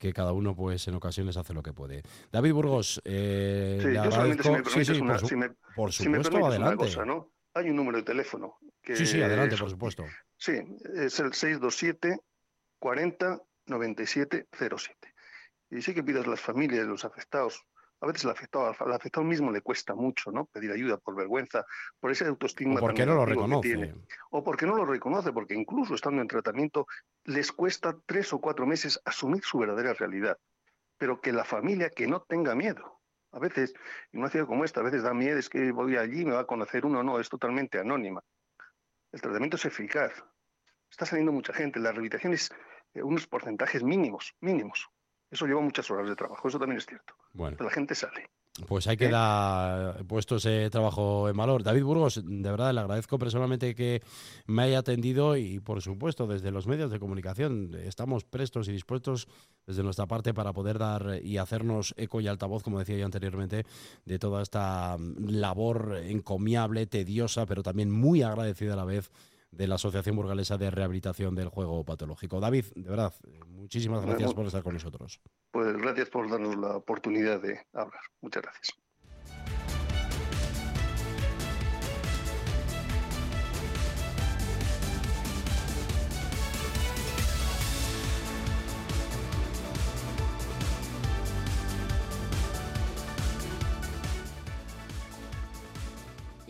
que cada uno pues en ocasiones hace lo que puede. David Burgos, eh, sí. Si me sí, sí, una, por, su... si me, por supuesto, si me adelante. Cosa, ¿no? Hay un número de teléfono. Que sí, sí, adelante, es, por supuesto. Sí, es el 627 40 97 07. Y sí que pidas a las familias de los afectados A veces al afectado, al afectado mismo le cuesta mucho ¿no? pedir ayuda por vergüenza, por ese autoestigma. O porque no lo reconoce. O porque no lo reconoce, porque incluso estando en tratamiento les cuesta tres o cuatro meses asumir su verdadera realidad. Pero que la familia que no tenga miedo. A veces, en una ciudad como esta, a veces da miedo, es que voy allí, me va a conocer uno, no, es totalmente anónima. El tratamiento es eficaz. Está saliendo mucha gente, la rehabilitación es eh, unos porcentajes mínimos, mínimos. Eso lleva muchas horas de trabajo, eso también es cierto. Bueno. Pero la gente sale. Pues hay que dar puesto ese trabajo en valor. David Burgos, de verdad le agradezco personalmente que me haya atendido y por supuesto desde los medios de comunicación estamos prestos y dispuestos desde nuestra parte para poder dar y hacernos eco y altavoz, como decía yo anteriormente, de toda esta labor encomiable, tediosa, pero también muy agradecida a la vez de la Asociación Burgalesa de Rehabilitación del Juego Patológico. David, de verdad, muchísimas gracias por estar con nosotros. Pues gracias por darnos la oportunidad de hablar. Muchas gracias.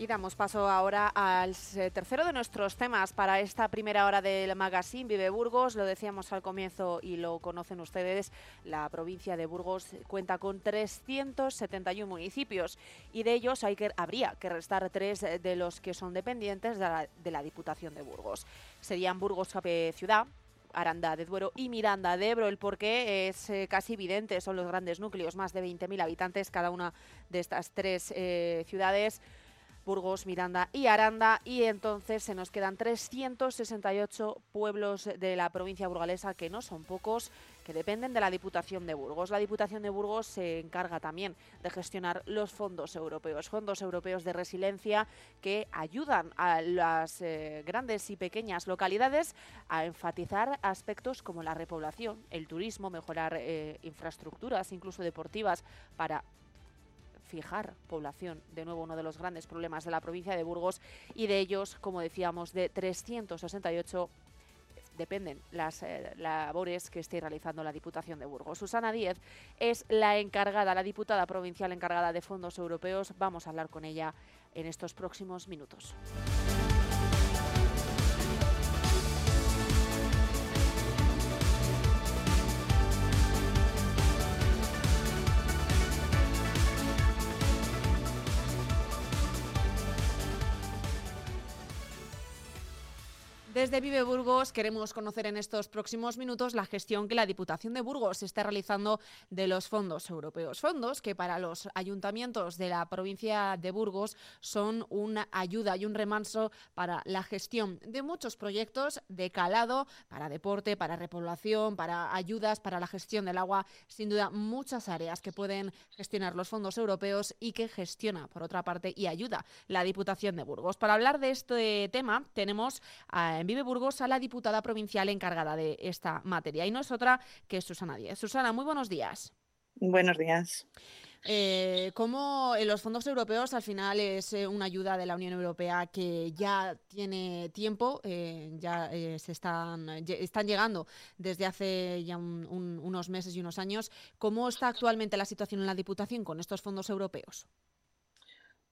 Damos paso ahora al tercero de nuestros temas para esta primera hora del magazine Vive Burgos. Lo decíamos al comienzo y lo conocen ustedes, la provincia de Burgos cuenta con 371 municipios y de ellos hay que, habría que restar tres de los que son dependientes de la, de la Diputación de Burgos. Serían Burgos Ciudad, Aranda de Duero y Miranda de Ebro. El porqué es eh, casi evidente, son los grandes núcleos, más de 20.000 habitantes cada una de estas tres eh, ciudades. Burgos, Miranda y Aranda y entonces se nos quedan 368 pueblos de la provincia burgalesa que no son pocos que dependen de la Diputación de Burgos. La Diputación de Burgos se encarga también de gestionar los fondos europeos, fondos europeos de resiliencia que ayudan a las eh, grandes y pequeñas localidades a enfatizar aspectos como la repoblación, el turismo, mejorar eh, infraestructuras, incluso deportivas, para fijar población, de nuevo uno de los grandes problemas de la provincia de Burgos y de ellos, como decíamos, de 368 dependen las eh, labores que esté realizando la Diputación de Burgos. Susana Díez es la encargada, la diputada provincial encargada de fondos europeos. Vamos a hablar con ella en estos próximos minutos. Desde Vive Burgos queremos conocer en estos próximos minutos la gestión que la Diputación de Burgos está realizando de los fondos europeos. Fondos que para los ayuntamientos de la provincia de Burgos son una ayuda y un remanso para la gestión de muchos proyectos de calado para deporte, para repoblación, para ayudas, para la gestión del agua. Sin duda, muchas áreas que pueden gestionar los fondos europeos y que gestiona, por otra parte, y ayuda la Diputación de Burgos. Para hablar de este tema, tenemos a Vive Burgos a la diputada provincial encargada de esta materia. Y no es otra que Susana Díez. Susana, muy buenos días. Buenos días. Eh, ¿Cómo los fondos europeos al final es eh, una ayuda de la Unión Europea que ya tiene tiempo, eh, ya se están, están llegando desde hace ya unos meses y unos años? ¿Cómo está actualmente la situación en la Diputación con estos fondos europeos?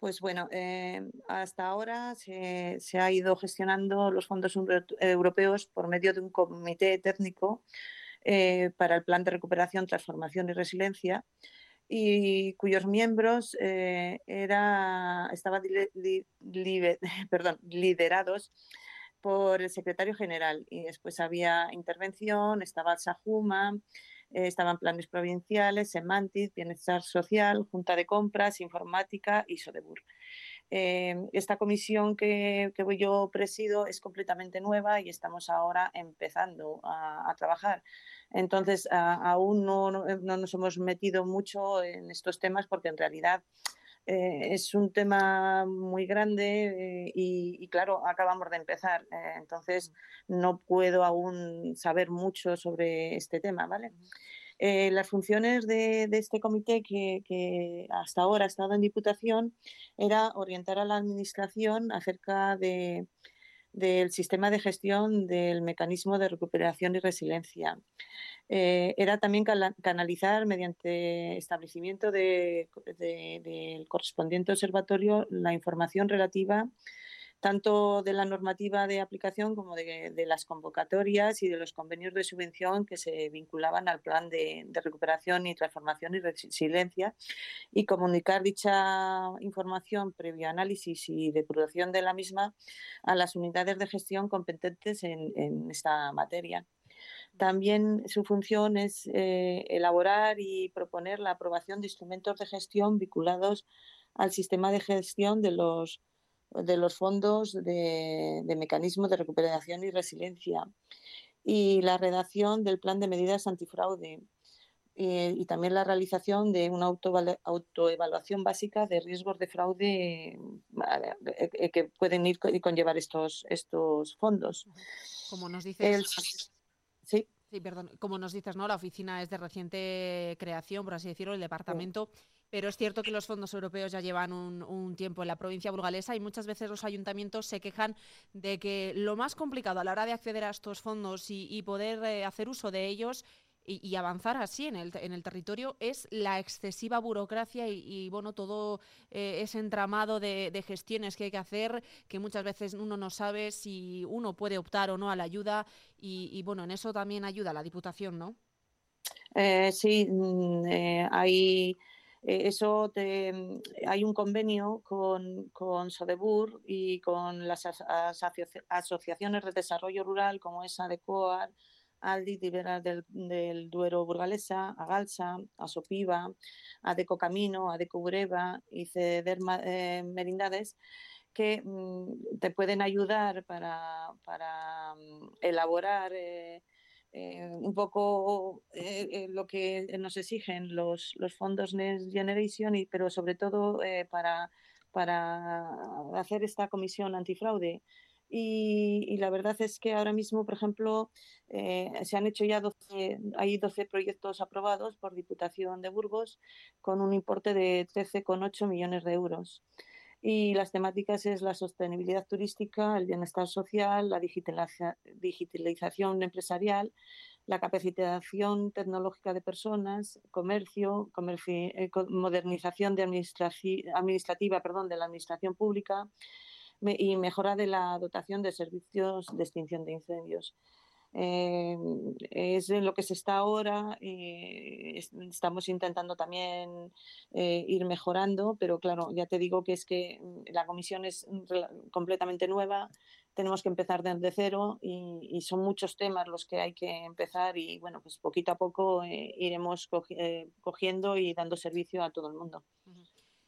Pues bueno, eh, hasta ahora se, ha ido gestionando los fondos europeos por medio de un comité técnico eh, para el Plan de Recuperación, Transformación y Resiliencia y cuyos miembros eh, era, estaban liderados por el secretario general y después había intervención, estaba el SAJUMA, eh, estaban planes provinciales, Semantic, Bienestar Social, Junta de Compras, Informática y Sodebur. Eh, esta comisión que, yo presido es completamente nueva y estamos ahora empezando a, trabajar. Entonces, aún no, nos hemos metido mucho en estos temas porque en realidad eh, es un tema muy grande y, claro, acabamos de empezar. entonces, no puedo aún saber mucho sobre este tema, ¿vale? Eh, las funciones de, este comité que, hasta ahora ha estado en Diputación era orientar a la Administración acerca de, del sistema de gestión del mecanismo de recuperación y resiliencia. Eh, era también canalizar mediante establecimiento del correspondiente observatorio la información relativa tanto de la normativa de aplicación como de, las convocatorias y de los convenios de subvención que se vinculaban al plan de, recuperación y transformación y resiliencia y comunicar dicha información previo análisis y depuración de la misma a las unidades de gestión competentes en, esta materia. También su función es eh, elaborar y proponer la aprobación de instrumentos de gestión vinculados al sistema de gestión de los de los fondos de, mecanismos de recuperación y resiliencia y la redacción del plan de medidas antifraude eh, y también la realización de una autoevaluación básica de riesgos de fraude eh, que pueden ir y conllevar estos, estos fondos. Como nos dices. sí. Sí, perdón. Como nos dices, ¿no? La oficina es de reciente creación, por así decirlo, el departamento. Pero es cierto que los fondos europeos ya llevan un, tiempo en la provincia burgalesa y muchas veces los ayuntamientos se quejan de que lo más complicado a la hora de acceder a estos fondos y, poder eh, hacer uso de ellos y, avanzar así en el, territorio es la excesiva burocracia y, bueno, todo eh, ese entramado de, gestiones que hay que hacer, que muchas veces uno no sabe si uno puede optar o no a la ayuda y, bueno, en eso también ayuda la Diputación, ¿no? Eh, sí, mm, hay eh, eso te, mm, hay un convenio con, con Sodebur y con las asociaciones de desarrollo rural como es ADECOAR, Aldi, Tibera del, Duero Burgalesa, Agalsa, Asopiva, Adeco Camino, Adeco Ureva y Ceder eh, Merindades que mm, te pueden ayudar para, para mm, elaborar eh, eh, un poco eh, eh, lo que nos exigen los, los fondos Next Generation, y, pero sobre todo para, para hacer esta comisión antifraude. Y, la verdad es que ahora mismo, por ejemplo, se han hecho ya 12, hay 12 proyectos aprobados por Diputación de Burgos con un importe de 13,8 millones de euros y las temáticas es la sostenibilidad turística, el bienestar social, la digitalización empresarial, la capacitación tecnológica de personas, comercio, eh, modernización de administrativa perdón, de la administración pública y mejora de la dotación de servicios de extinción de incendios. Eh, es lo que se está ahora. y estamos intentando también eh, ir mejorando, pero claro, ya te digo que es que mm, la comisión es completamente nueva, tenemos que empezar desde cero y, son muchos temas los que hay que empezar y bueno, pues poquito a poco eh, iremos cogiendo y dando servicio a todo el mundo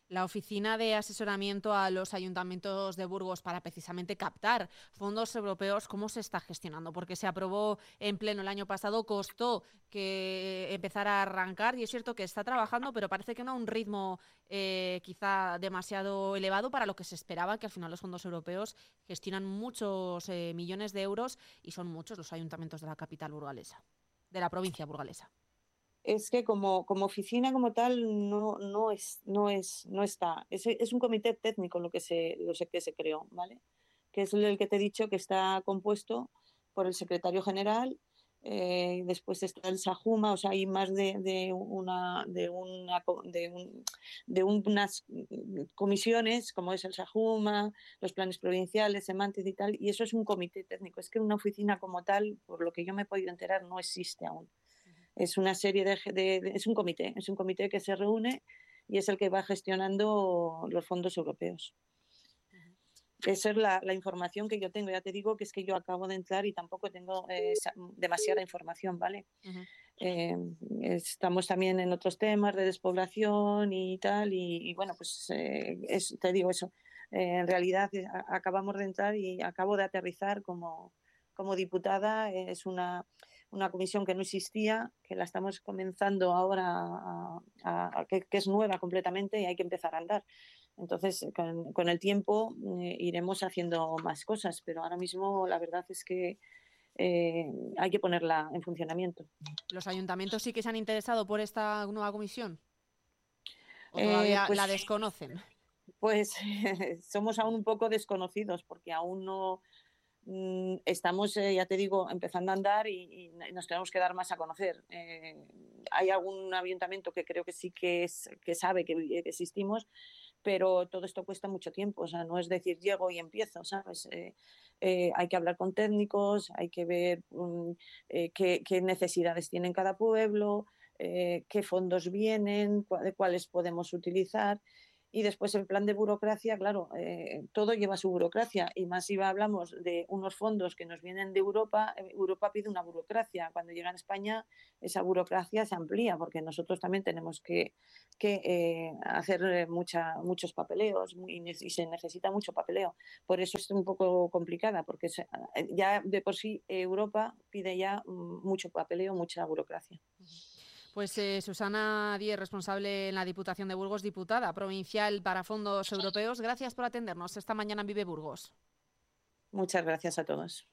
la Oficina de Asesoramiento a los Ayuntamientos de Burgos para precisamente captar fondos europeos, ¿cómo se está gestionando? Porque se aprobó en pleno el año pasado, costó que empezara a arrancar y es cierto que está trabajando, pero parece que no a un ritmo eh, quizá demasiado elevado para lo que se esperaba, que al final los fondos europeos gestionan muchos eh, millones de euros y son muchos los ayuntamientos de la capital burgalesa, de la provincia burgalesa es que como, como oficina como tal no, no, es, no, es, no está. Es, es un comité técnico lo que, se, lo que se creó, ¿vale? Que es el que te he dicho que está compuesto por el secretario general, eh, después está el SAJUMA, o sea, hay más de, de una, de, un, de, unas comisiones, como es el SAJUMA, los planes provinciales, semantes y tal, y eso es un comité técnico. Es que una oficina como tal, por lo que yo me he podido enterar, no existe aún es una serie de, es un comité, es un comité que se reúne y es el que va gestionando los fondos europeos. Esa es la, información que yo tengo. Ya te digo que es que yo acabo de entrar y tampoco tengo eh, demasiada información, ¿vale? Eh, estamos también en otros temas de despoblación y tal, y, bueno, pues eh, te digo eso. en realidad acabamos de entrar y acabo de aterrizar como, como diputada. Es una, una comisión que no existía, que la estamos comenzando ahora, a, que, es nueva completamente y hay que empezar a andar. Entonces, con, el tiempo eh, iremos haciendo más cosas, pero ahora mismo la verdad es que eh, hay que ponerla en funcionamiento. ¿Los ayuntamientos sí que se han interesado por esta nueva comisión? ¿O todavía eh, pues la desconocen? Pues somos aún un poco desconocidos porque aún no, estamos, eh, ya te digo, empezando a andar y, nos tenemos que dar más a conocer. Eh, hay algún ayuntamiento que creo que sí que, es, que sabe que, existimos, pero todo esto cuesta mucho tiempo. O sea, no es decir llego y empiezo, ¿sabes? hay que hablar con técnicos, hay que ver mm, qué, qué, necesidades tiene cada pueblo, qué fondos vienen, cuáles podemos utilizar. Y después el plan de burocracia, claro, eh, todo lleva su burocracia. Y más si hablamos de unos fondos que nos vienen de Europa, eh, Europa pide una burocracia. Cuando llega a España, esa burocracia se amplía, porque nosotros también tenemos que, eh, hacer mucha, muchos papeleos y, se necesita mucho papeleo. Por eso es un poco complicada, porque ya de por sí Europa pide ya mm, mucho papeleo, mucha burocracia. Pues eh, Susana Díez, responsable en la Diputación de Burgos, diputada provincial para fondos europeos. Gracias por atendernos esta mañana en Vive Burgos. Muchas gracias a todos.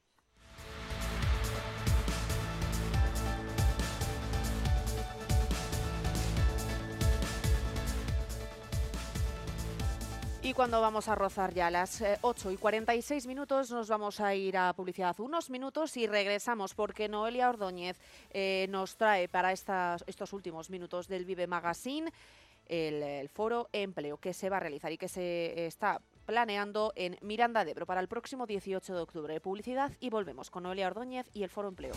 Y cuando vamos a rozar ya las 8 eh, y 46 minutos, nos vamos a ir a publicidad unos minutos y regresamos porque Noelia Ordóñez eh, nos trae para estas, estos últimos minutos del Vive Magazine el, foro empleo que se va a realizar y que se está planeando en Miranda de Ebro para el próximo 18 de octubre. Publicidad y volvemos con Noelia Ordóñez y el foro empleo.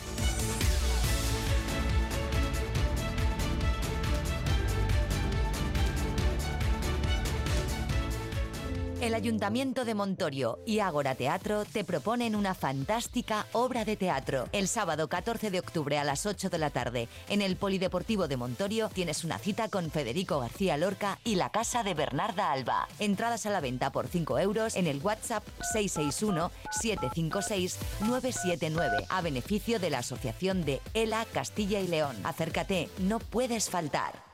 El Ayuntamiento de Montorio y Ágora Teatro te proponen una fantástica obra de teatro. El sábado 14 de octubre a las 8 de la tarde, en el Polideportivo de Montorio, tienes una cita con Federico García Lorca y la casa de Bernarda Alba. Entradas a la venta por 5 euros en el WhatsApp 661-756-979 a beneficio de la Asociación de ELA Castilla y León. Acércate, no puedes faltar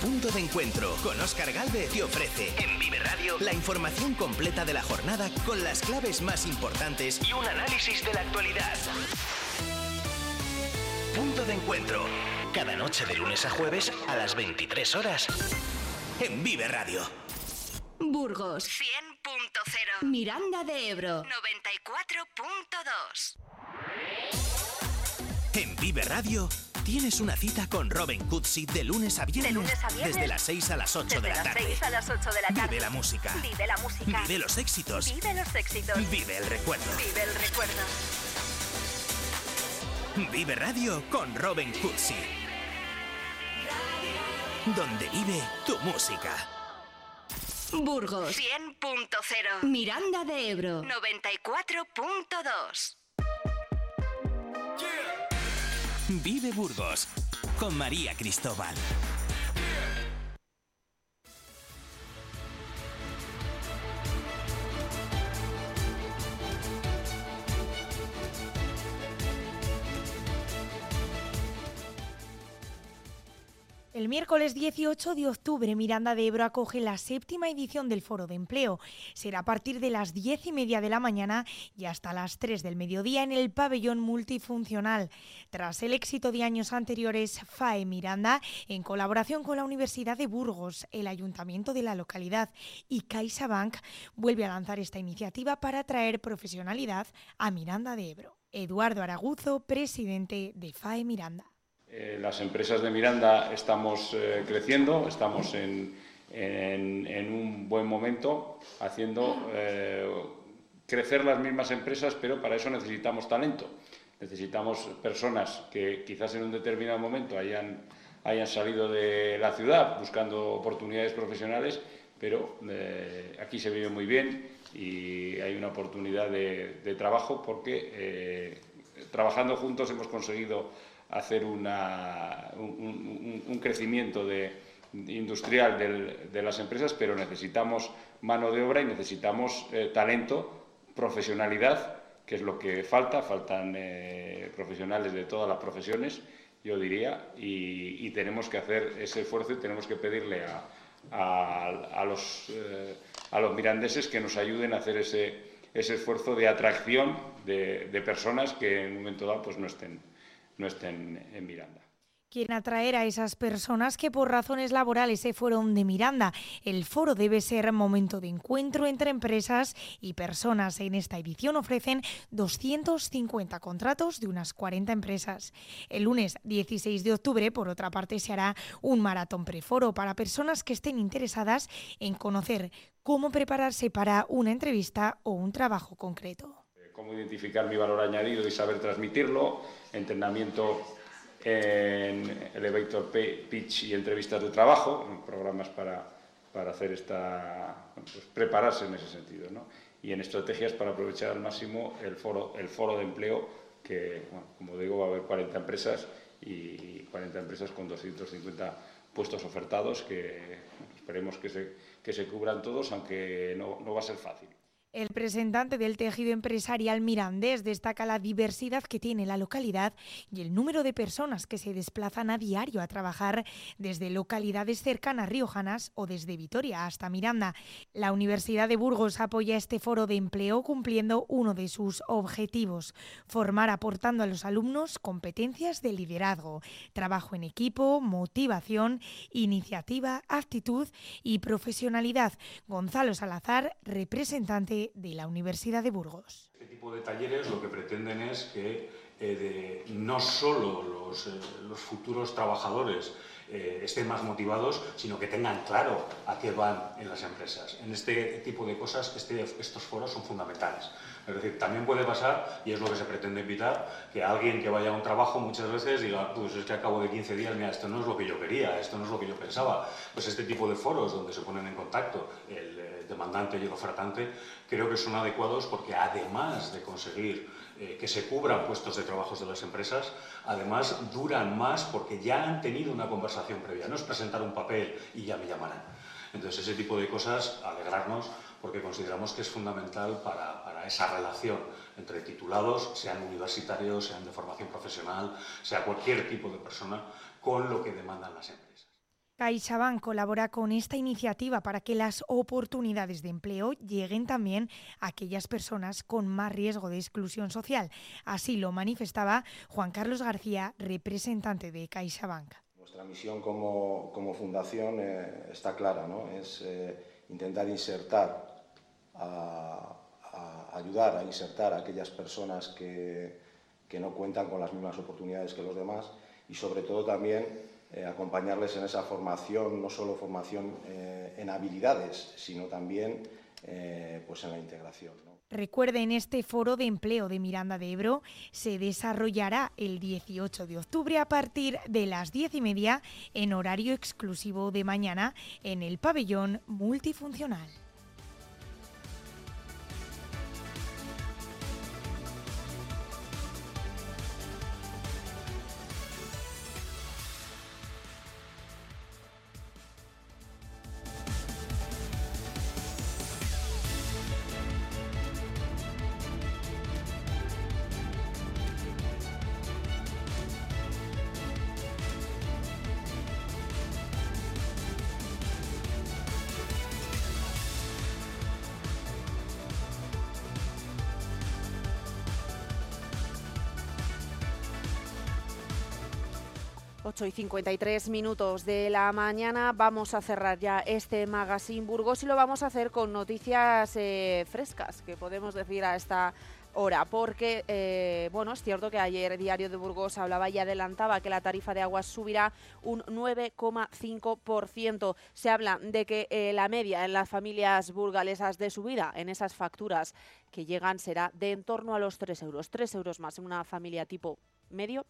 Punto de encuentro con Oscar Galvez te ofrece en Vive Radio la información completa de la jornada con las claves más importantes y un análisis de la actualidad. Punto de encuentro. Cada noche de lunes a jueves a las 23 horas en Vive Radio. Burgos 100.0. Miranda de Ebro 94.2. En Vive Radio Tienes una cita con Robin Cutsi de lunes a viernes. Desde las 6 a las 8 de la tarde. 6 a las 8 de la tarde. Vive la música. Vive la música. Vive los éxitos. Vive los éxitos. Vive el recuerdo. Vive el recuerdo. Vive Radio con Robin Cutsi. Donde vive tu música. Burgos 100.0. Miranda de Ebro 94.2. Vive Burgos con María Cristóbal. El miércoles 18 de octubre, Miranda de Ebro acoge la séptima edición del Foro de Empleo. Será a partir de las diez y media de la mañana y hasta las 3 del mediodía en el pabellón multifuncional. Tras el éxito de años anteriores, FAE Miranda, en colaboración con la Universidad de Burgos, el Ayuntamiento de la localidad y CaixaBank, vuelve a lanzar esta iniciativa para traer profesionalidad a Miranda de Ebro. Eduardo Araguzo, presidente de FAE Miranda. Eh, las empresas de Miranda estamos eh, creciendo, estamos en, un buen momento haciendo eh, crecer las mismas empresas, pero para eso necesitamos talento. Necesitamos personas que quizás en un determinado momento hayan, salido de la ciudad buscando oportunidades profesionales, pero aquí se vive muy bien y hay una oportunidad de trabajo porque trabajando juntos hemos conseguido hacer una, un, crecimiento de, industrial de las empresas, pero necesitamos mano de obra y necesitamos eh, talento, profesionalidad que es lo que falta, faltan eh, profesionales de todas las profesiones, yo diría, y, tenemos que hacer ese esfuerzo y tenemos que pedirle a, los, eh, a los mirandeses que nos ayuden a hacer ese, ese esfuerzo de atracción de, de, personas que en un momento dado pues, no, estén, no estén en Miranda quieren atraer a esas personas que por razones laborales se fueron de Miranda. El foro debe ser momento de encuentro entre empresas y personas. En esta edición ofrecen 250 contratos de unas 40 empresas. El lunes 16 de octubre, por otra parte, se hará un maratón preforo para personas que estén interesadas en conocer cómo prepararse para una entrevista o un trabajo concreto. Cómo identificar mi valor añadido y saber transmitirlo, entrenamiento en Elevator Pitch y entrevistas de trabajo, programas para, para hacer esta, pues prepararse en ese sentido, ¿no? y en estrategias para aprovechar al máximo el foro, el foro de empleo, que, como digo, va a haber 40 empresas y 40 empresas con 250 puestos ofertados que esperemos que se, que se cubran todos, aunque no, no va a ser fácil. El representante del tejido empresarial mirandés destaca la diversidad que tiene la localidad y el número de personas que se desplazan a diario a trabajar desde localidades cercanas riojanas o desde Vitoria hasta Miranda. La Universidad de Burgos apoya este foro de empleo cumpliendo uno de sus objetivos, formar aportando a los alumnos competencias de liderazgo, trabajo en equipo, motivación, iniciativa, actitud y profesionalidad. Gonzalo Salazar, representante de la Universidad de Burgos. Este tipo de talleres lo que pretenden es que eh, no solo los, eh, futuros trabajadores eh, estén más motivados, sino que tengan claro a qué van en las empresas. En este tipo de cosas este, estos foros son fundamentales. Es decir, también puede pasar, y es lo que se pretende evitar, que alguien que vaya a un trabajo muchas veces diga, pues es que a cabo de 15 días, mira, esto no es lo que yo quería, esto no es lo que yo pensaba. Pues este tipo de foros donde se ponen en contacto el, demandante y el ofertante, creo que son adecuados porque además de conseguir eh, que se cubran puestos de trabajo de las empresas, además duran más porque ya han tenido una conversación previa. No es presentar un papel y ya me llamarán. Entonces, ese tipo de cosas, alegrarnos porque consideramos que es fundamental para, para, esa relación entre titulados, sean universitarios, sean de formación profesional, sea cualquier tipo de persona, con lo que demandan las empresas. CaixaBank colabora con esta iniciativa para que las oportunidades de empleo lleguen también a aquellas personas con más riesgo de exclusión social. Así lo manifestaba Juan Carlos García, representante de CaixaBank. Nuestra misión como, fundación eh, está clara, ¿no? es eh, intentar insertar, ayudar a insertar a aquellas personas que no cuentan con las mismas oportunidades que los demás y sobre todo también eh, acompañarles en esa formación, no solo formación eh, en habilidades, sino también eh, pues en la integración. Recuerden, este foro de empleo de Miranda de Ebro se desarrollará el 18 de octubre a partir de las 10 y media en horario exclusivo de mañana en el pabellón multifuncional. 8 y 53 minutos de la mañana vamos a cerrar ya este Magazine Burgos y lo vamos a hacer con noticias eh, frescas, que podemos decir a esta hora, porque eh, bueno, es cierto que ayer Diario de Burgos hablaba y adelantaba que la tarifa de aguas subirá un 9,5%. Se habla de que eh, la media en las familias burgalesas de subida en esas facturas que llegan será de en torno a los 3 euros, 3 euros más en una familia tipo medio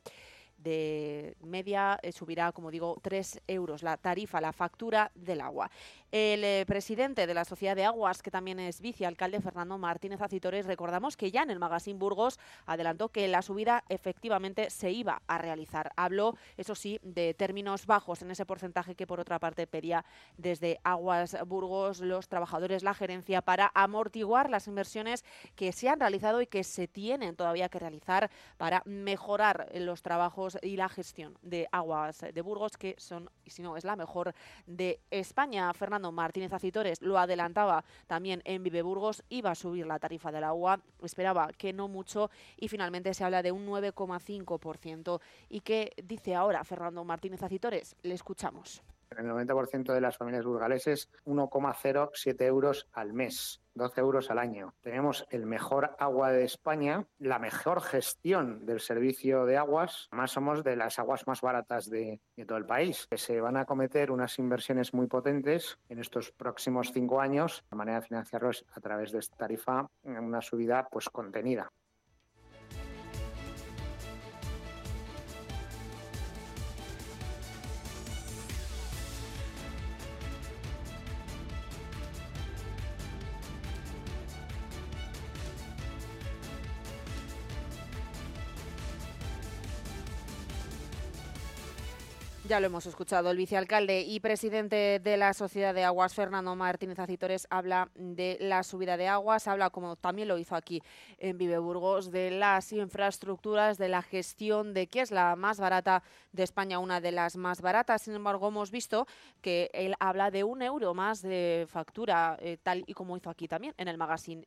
de media eh, subirá, como digo, 3 euros la tarifa, la factura del agua. El eh, presidente de la Sociedad de Aguas, que también es vicealcalde, Fernando Martínez Acitores, recordamos que ya en el Magazine Burgos adelantó que la subida efectivamente se iba a realizar. Habló, eso sí, de términos bajos en ese porcentaje que por otra parte pedía desde Aguas Burgos los trabajadores, la gerencia, para amortiguar las inversiones que se han realizado y que se tienen todavía que realizar para mejorar los trabajos y la gestión de aguas de Burgos, que son, y si no, es la mejor de España. Fernando Martínez Acitores lo adelantaba también en Vive Burgos, iba a subir la tarifa del agua, esperaba que no mucho y finalmente se habla de un 9,5%. ¿Y qué dice ahora Fernando Martínez Acitores? Le escuchamos. En el 90% de las familias burgaleses, 1,07 euros al mes. 12 euros al año. Tenemos el mejor agua de España, la mejor gestión del servicio de aguas, más somos de las aguas más baratas de, todo el país. Se van a cometer unas inversiones muy potentes en estos próximos cinco años. La manera de financiarlos a través de esta tarifa, una subida pues contenida. Ya lo hemos escuchado, el vicealcalde y presidente de la Sociedad de Aguas, Fernando Martínez Acitores, habla de la subida de aguas, habla, como también lo hizo aquí en Vive Burgos, de las infraestructuras, de la gestión, de que es la más barata de España, una de las más baratas. Sin embargo, hemos visto que él habla de un euro más de factura, eh, tal y como hizo aquí también en el magazine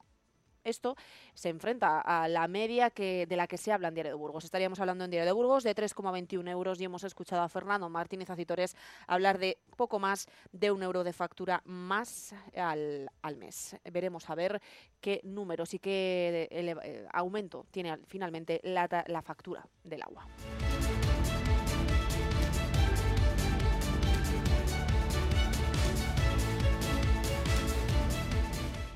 esto se enfrenta a la media que, de la que se habla en Diario de Burgos. Estaríamos hablando en Diario de Burgos de 3,21 euros y hemos escuchado a Fernando Martínez Acitores hablar de poco más de un euro de factura más al, mes. Veremos a ver qué números y qué eh, aumento tiene finalmente la factura del agua.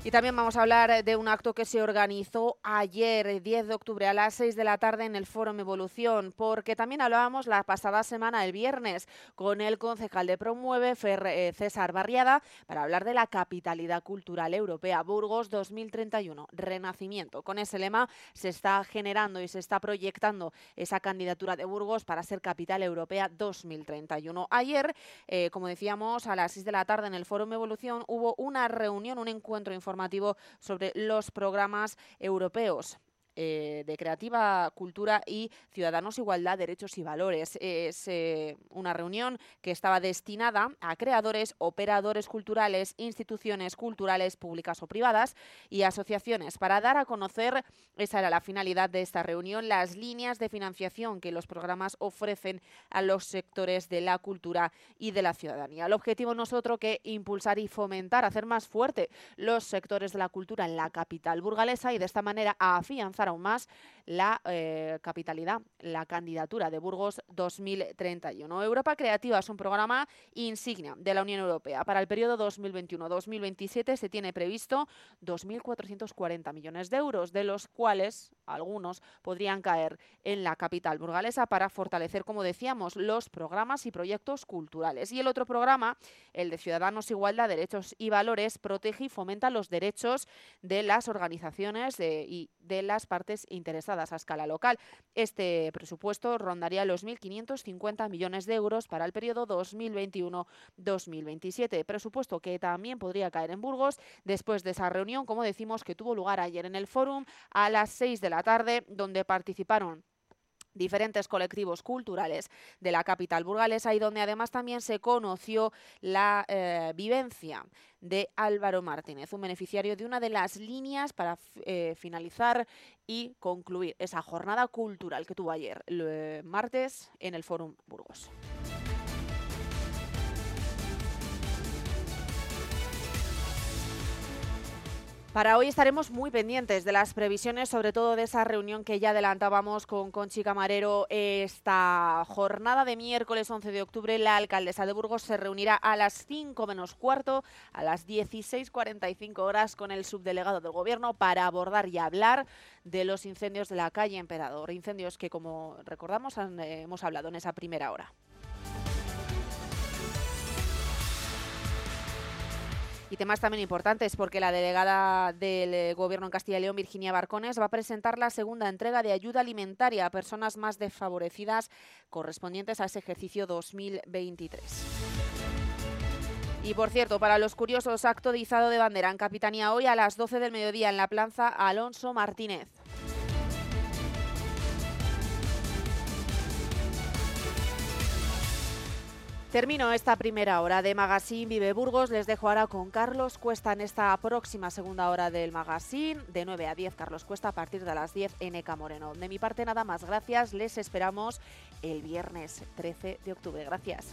Y también vamos a hablar de un acto que se organizó ayer, 10 de octubre, a las 6 de la tarde en el Foro Evolución, porque también hablábamos la pasada semana, el viernes, con el concejal de Promueve, eh, César Barriada, para hablar de la capitalidad cultural europea, Burgos 2031, Renacimiento. Con ese lema se está generando y se está proyectando esa candidatura de Burgos para ser capital europea 2031. Ayer, eh, como decíamos, a las 6 de la tarde en el Foro Evolución hubo una reunión, un encuentro informativo informativo sobre los programas europeos. Eh, de Creativa Cultura y Ciudadanos Igualdad, Derechos y Valores. Es eh, una reunión que estaba destinada a creadores, operadores culturales, instituciones culturales públicas o privadas y asociaciones para dar a conocer, esa era la finalidad de esta reunión, las líneas de financiación que los programas ofrecen a los sectores de la cultura y de la ciudadanía. El objetivo no es otro que impulsar y fomentar, hacer más fuerte los sectores de la cultura en la capital burgalesa y de esta manera afianzar aún más la eh, capitalidad, la candidatura de Burgos 2031. Europa Creativa es un programa insignia de la Unión Europea. Para el periodo 2021-2027 se tiene previsto 2.440 millones de euros, de los cuales algunos podrían caer en la capital burgalesa para fortalecer, como decíamos, los programas y proyectos culturales. Y el otro programa, el de Ciudadanos Igualdad, Derechos y Valores, protege y fomenta los derechos de las organizaciones y de las partes interesadas a escala local. Este presupuesto rondaría los 1.550 millones de euros para el periodo 2021-2027. Presupuesto que también podría caer en Burgos después de esa reunión, como decimos, que tuvo lugar ayer en el Fórum a las 6 de la tarde, donde participaron diferentes colectivos culturales de la capital burgalesa y donde además también se conoció la eh, vivencia de Álvaro Martínez, un beneficiario de una de las líneas para eh, finalizar y concluir esa jornada cultural que tuvo ayer, el martes, en el Fórum Burgos. Para hoy estaremos muy pendientes de las previsiones, sobre todo de esa reunión que ya adelantábamos con Conchi Camarero. Esta jornada de miércoles 11 de octubre, la alcaldesa de Burgos se reunirá a las 5 menos cuarto, a las 16.45 horas, con el subdelegado del Gobierno para abordar y hablar de los incendios de la calle Emperador. Incendios que, como recordamos, eh, hemos hablado en esa primera hora. Y temas también importantes porque la delegada del eh, Gobierno en Castilla y León, Virginia Barcones, va a presentar la segunda entrega de ayuda alimentaria a personas más desfavorecidas correspondientes a ese ejercicio 2023. Y por cierto, para los curiosos, acto de izado de bandera en Capitanía hoy a las 12 del mediodía en la plaza Alonso Martínez. Termino esta primera hora de Magazine Vive Burgos. Les dejo ahora con Carlos Cuesta en esta próxima segunda hora del Magazine. De 9 a 10, Carlos Cuesta, a partir de las 10 en Eca Moreno. De mi parte, nada más. Gracias. Les esperamos el viernes 13 de octubre. Gracias.